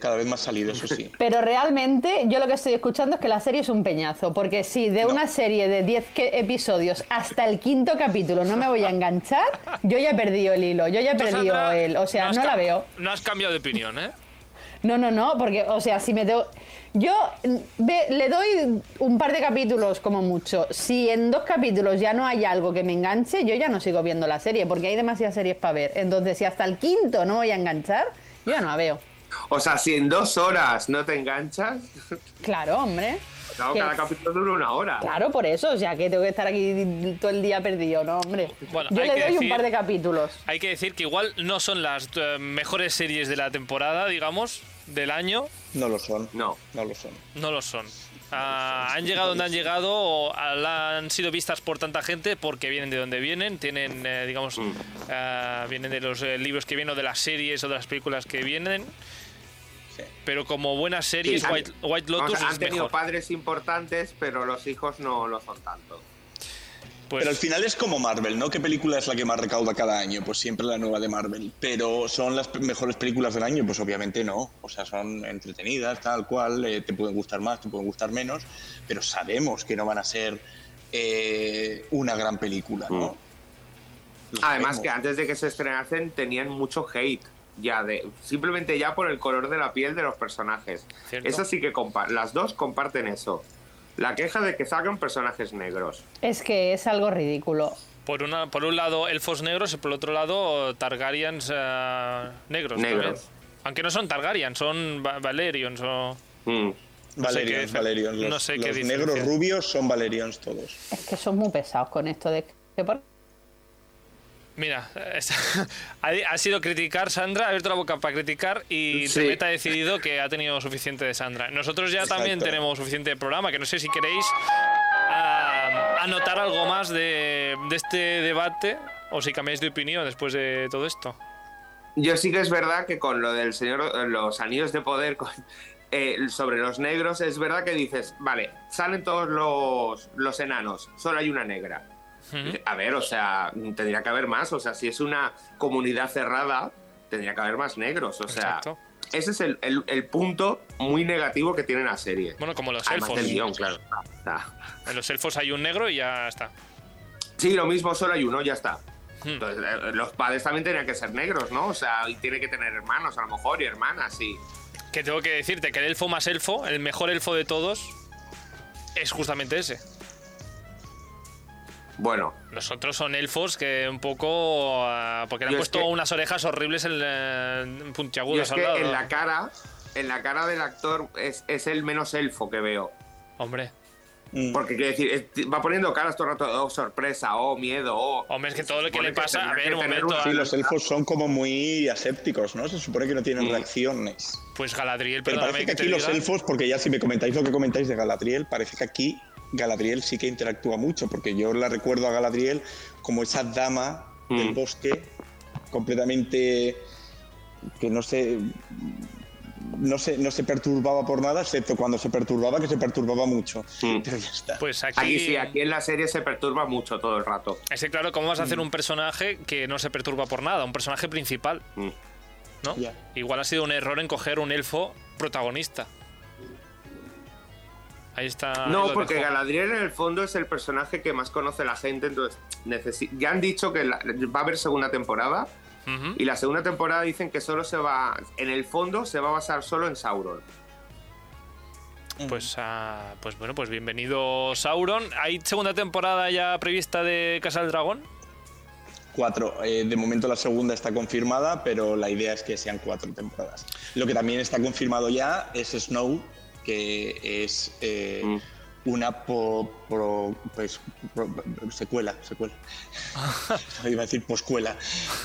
Cada vez más salido, eso sí. Pero realmente yo lo que estoy escuchando es que la serie es un peñazo, porque si de una serie de 10 que- episodios hasta el quinto capítulo no me voy a enganchar, yo ya he perdido el hilo, yo ya he perdido Sandra, el... O sea, no la veo. No has cambiado de opinión, ¿eh? No, no, no, porque, o sea, si me tengo... Yo ve- le doy un par de capítulos como mucho. Si en dos capítulos ya no hay algo que me enganche, yo ya no sigo viendo la serie, porque hay demasiadas series para ver. Entonces, si hasta el quinto no voy a enganchar, yo ya no la veo. O sea, si en dos horas no te enganchas, Claro, hombre. claro, cada capítulo dura una hora. Claro, por eso, o sea, que tengo que estar aquí todo el día perdido, ¿no, hombre? Bueno, yo hay le doy un par de capítulos. Hay que decir que igual no son las eh, mejores series de la temporada, digamos. Del año No lo son. No. No lo son. no lo son. Ah, han llegado donde han llegado, o han sido vistas por tanta gente porque vienen de donde vienen, tienen, eh, digamos, Mm. ah, vienen de los eh, libros que vienen o de las series o de las películas que vienen. Pero como buenas series, Sí, han- White, White Lotus han es tenido mejor. padres importantes, pero los hijos no lo son tanto. Pues, Pero al final es como Marvel, ¿no? ¿Qué película es la que más recauda cada año? Pues siempre la nueva de Marvel. Pero ¿son las mejores películas del año? Pues obviamente no. O sea, son entretenidas, tal cual, eh, te pueden gustar más, te pueden gustar menos, pero sabemos que no van a ser eh, una gran película, ¿no? Lo Además sabemos. que antes de que se estrenasen tenían mucho hate. Ya de, simplemente ya por el color de la piel de los personajes. Cierto. Eso sí que compa- las dos comparten eso. La queja de que sacan personajes negros. Es que es algo ridículo. por, una, por un lado elfos negros y por el otro lado Targaryens eh, negros. Negros. Aunque no son Targaryen, son Va- Valerians o... Mm. no sé Valerians, qué- Valerians. Los, no sé qué los diferencia. negros rubios son Valerians todos. Es que son muy pesados con esto de que por Mira, es- *laughs* ha, sido criticar Sandra, ha abierto la boca para criticar y Sí. Ha decidido que ha tenido suficiente de Sandra. Nosotros ya también tenemos suficiente programa, que no sé si queréis ah, anotar algo más de, de este debate o si cambiáis de opinión después de todo esto. Yo sí que es verdad que con lo del señor, los anillos de poder con- eh, sobre los negros, es verdad que dices, vale, salen todos los, los enanos, solo hay una negra. A ver, o sea, tendría que haber más. O sea, si es una comunidad cerrada, tendría que haber más negros. O sea, ese es el, el- el punto muy negativo que tiene la serie. Bueno, como los Además elfos. del guion, claro. Sea, En los elfos hay un negro y ya está. sí, lo mismo, solo hay uno, ya está. Hmm. Entonces, eh, los padres también tenían que ser negros, ¿no? O sea, y tiene que tener hermanos a lo mejor y hermanas, y... Que tengo que decirte que el elfo más elfo, el mejor elfo de todos, es justamente ese. Bueno, Los otros son elfos que un poco. ah, porque le han es puesto que- unas orejas horribles en, eh, es puntiagudas al que lado. en la cara, en la cara del actor es, es el menos elfo que veo. Hombre, Mm. Porque quiere decir, es- va poniendo caras todo el rato, oh, sorpresa, oh, miedo, oh. hombre, es que todo lo que le pasa. A ver, un momento. Sí, ah, los elfos son como muy asépticos, ¿no? Se supone que no tienen reacciones. Pues Galadriel, Pero parece que que aquí los elfos, porque ya si me comentáis lo que comentáis de Galadriel, parece que aquí Galadriel sí que interactúa mucho, porque yo la recuerdo a Galadriel como esa dama del Mm. bosque, completamente que no se, no se no se perturbaba por nada, excepto cuando se perturbaba, que se perturbaba mucho. Mm. *laughs* Pero ya está. Pues aquí. Aquí sí, aquí en la serie se perturba mucho todo el rato. Es que claro, ¿cómo vas a hacer un personaje que no se perturba por nada? Un personaje principal, Mm. ¿no? Igual ha sido un error en coger un elfo protagonista. Ahí está. No, porque dejo. Galadriel en el fondo es el personaje que más conoce la gente, entonces necesi- ya han dicho que la- va a haber segunda temporada y la segunda temporada dicen que solo se va, en el fondo se va a basar solo en Sauron. Pues, ah, pues bueno, pues bienvenido Sauron. ¿Hay segunda temporada ya prevista de Casa del Dragón? Cuatro. Eh, de momento la segunda está confirmada, pero la idea es que sean cuatro temporadas. Lo que también está confirmado ya es Snow, que es eh, Mm. una po- pro- pues, pro- secuela, secuela. *laughs* Iba a decir poscuela.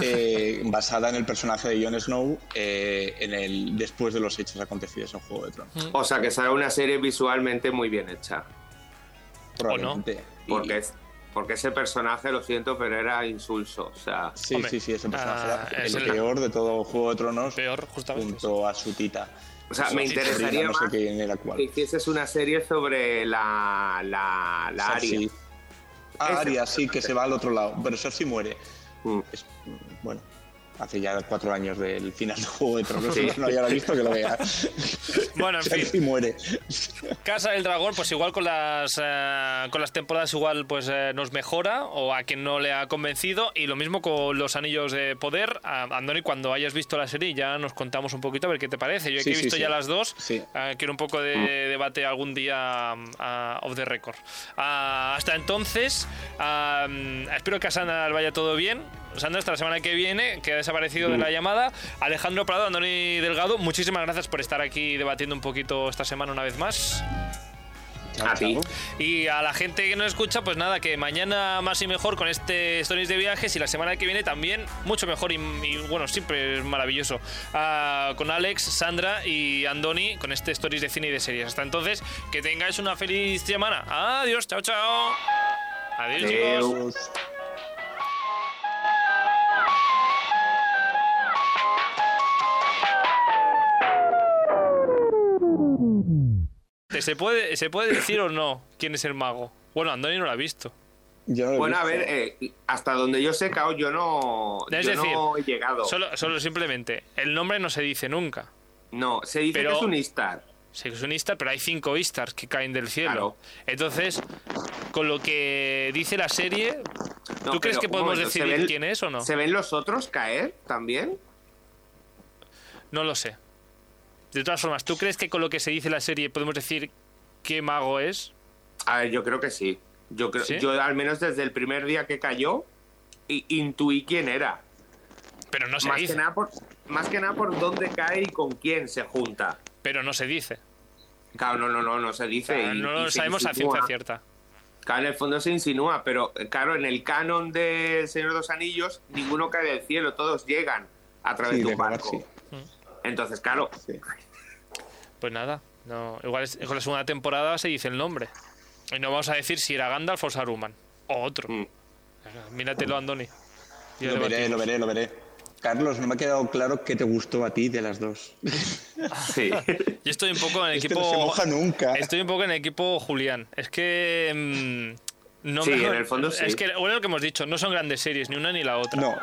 eh, basada en el personaje de Jon Snow eh, en el, después de los hechos acontecidos en Juego de Tronos. O sea que será una serie visualmente muy bien hecha. Probablemente. Y- Porque, es- porque ese personaje, lo siento, pero era insulso. O sea, Sí, Hombre, sí, sí, ese personaje ah, era es el el- peor de todo Juego de Tronos Peor, justamente. junto a su tita. O sea me interesaría no sé más era cuál. que hicieses una serie sobre la, la, la Aria. Ah, Aria, sí, que se va al otro lado. Pero Cersei muere. Mm. Es, bueno, hace ya cuatro años del final del Juego de Tronos. Sí. No haya visto que lo vea. Bueno, en *laughs* fin. Cersei muere. Casa del Dragón, pues igual con las eh, con las temporadas igual pues eh, nos mejora o a quien no le ha convencido y lo mismo con los Anillos de Poder. Andoni, cuando hayas visto la serie ya nos contamos un poquito a ver qué te parece. Yo Sí, que he visto sí. ya las dos, eh, quiero un poco de debate algún día ah, off the record. Ah, hasta entonces, ah, mm, espero que a Sandra le vaya todo bien. Sandra, hasta la semana que viene, que ha desaparecido de la llamada. Alejandro Prado, Andoni Delgado, muchísimas gracias por estar aquí debatiendo un poquito esta semana una vez más. A ti. Y a la gente que nos escucha, pues nada, que mañana más y mejor con este Stories de viajes y la semana que viene también mucho mejor y, y, bueno, siempre es maravilloso. Ah, con Alex, Sandra y Andoni con este Stories de cine y de series. Hasta entonces, que tengáis una feliz semana. Adiós, chao, chao. Adiós, chicos. ¿Se puede, ¿Se puede decir o no quién es el mago? Bueno, Andoni no lo ha visto. Yo lo Bueno, a ver, eh, hasta donde yo sé, Cao, yo no, Es yo decir, no he llegado. Solo, solo simplemente, el nombre no se dice nunca. No, se dice Pero- que es un Istar. Sí que es un Istar, pero hay cinco Istars que caen del cielo. Claro. Entonces, con lo que dice la serie, No, ¿tú crees que podemos momento, ¿se decidir ven- quién es o no? ¿Se ven los otros caer también? No lo sé. De todas formas, ¿tú crees que con lo que se dice la serie podemos decir qué mago es? A ver, yo creo que sí. Yo creo, ¿Sí? yo al menos desde el primer día que cayó, intuí quién era. Pero no se más, dice. que nada por, más que nada por dónde cae y con quién se junta. Pero no se dice. Claro, no, no, no, no se dice. y- no lo sabemos a insinúa. ciencia cierta. Claro, en el fondo se insinúa, pero eh, claro, en el canon de El Señor de los Anillos, ninguno cae del cielo, todos llegan a través Sí, de un barco. Entonces, claro, Sí. Pues nada, no, igual es- con la segunda temporada se dice el nombre. Y no vamos a decir si era Gandalf o Saruman. O otro. Mm. Míratelo, Andoni. Lo veré, lo veré, lo veré. Carlos, no me ha quedado claro qué te gustó a ti de las dos. *laughs* sí. Yo estoy un poco en el Este equipo. no se moja nunca. Estoy un poco en el equipo Julián. Es que. mm, no Sí, me- en el fondo sí. Es que, bueno, lo que hemos dicho, no son grandes series, ni una ni la otra. No.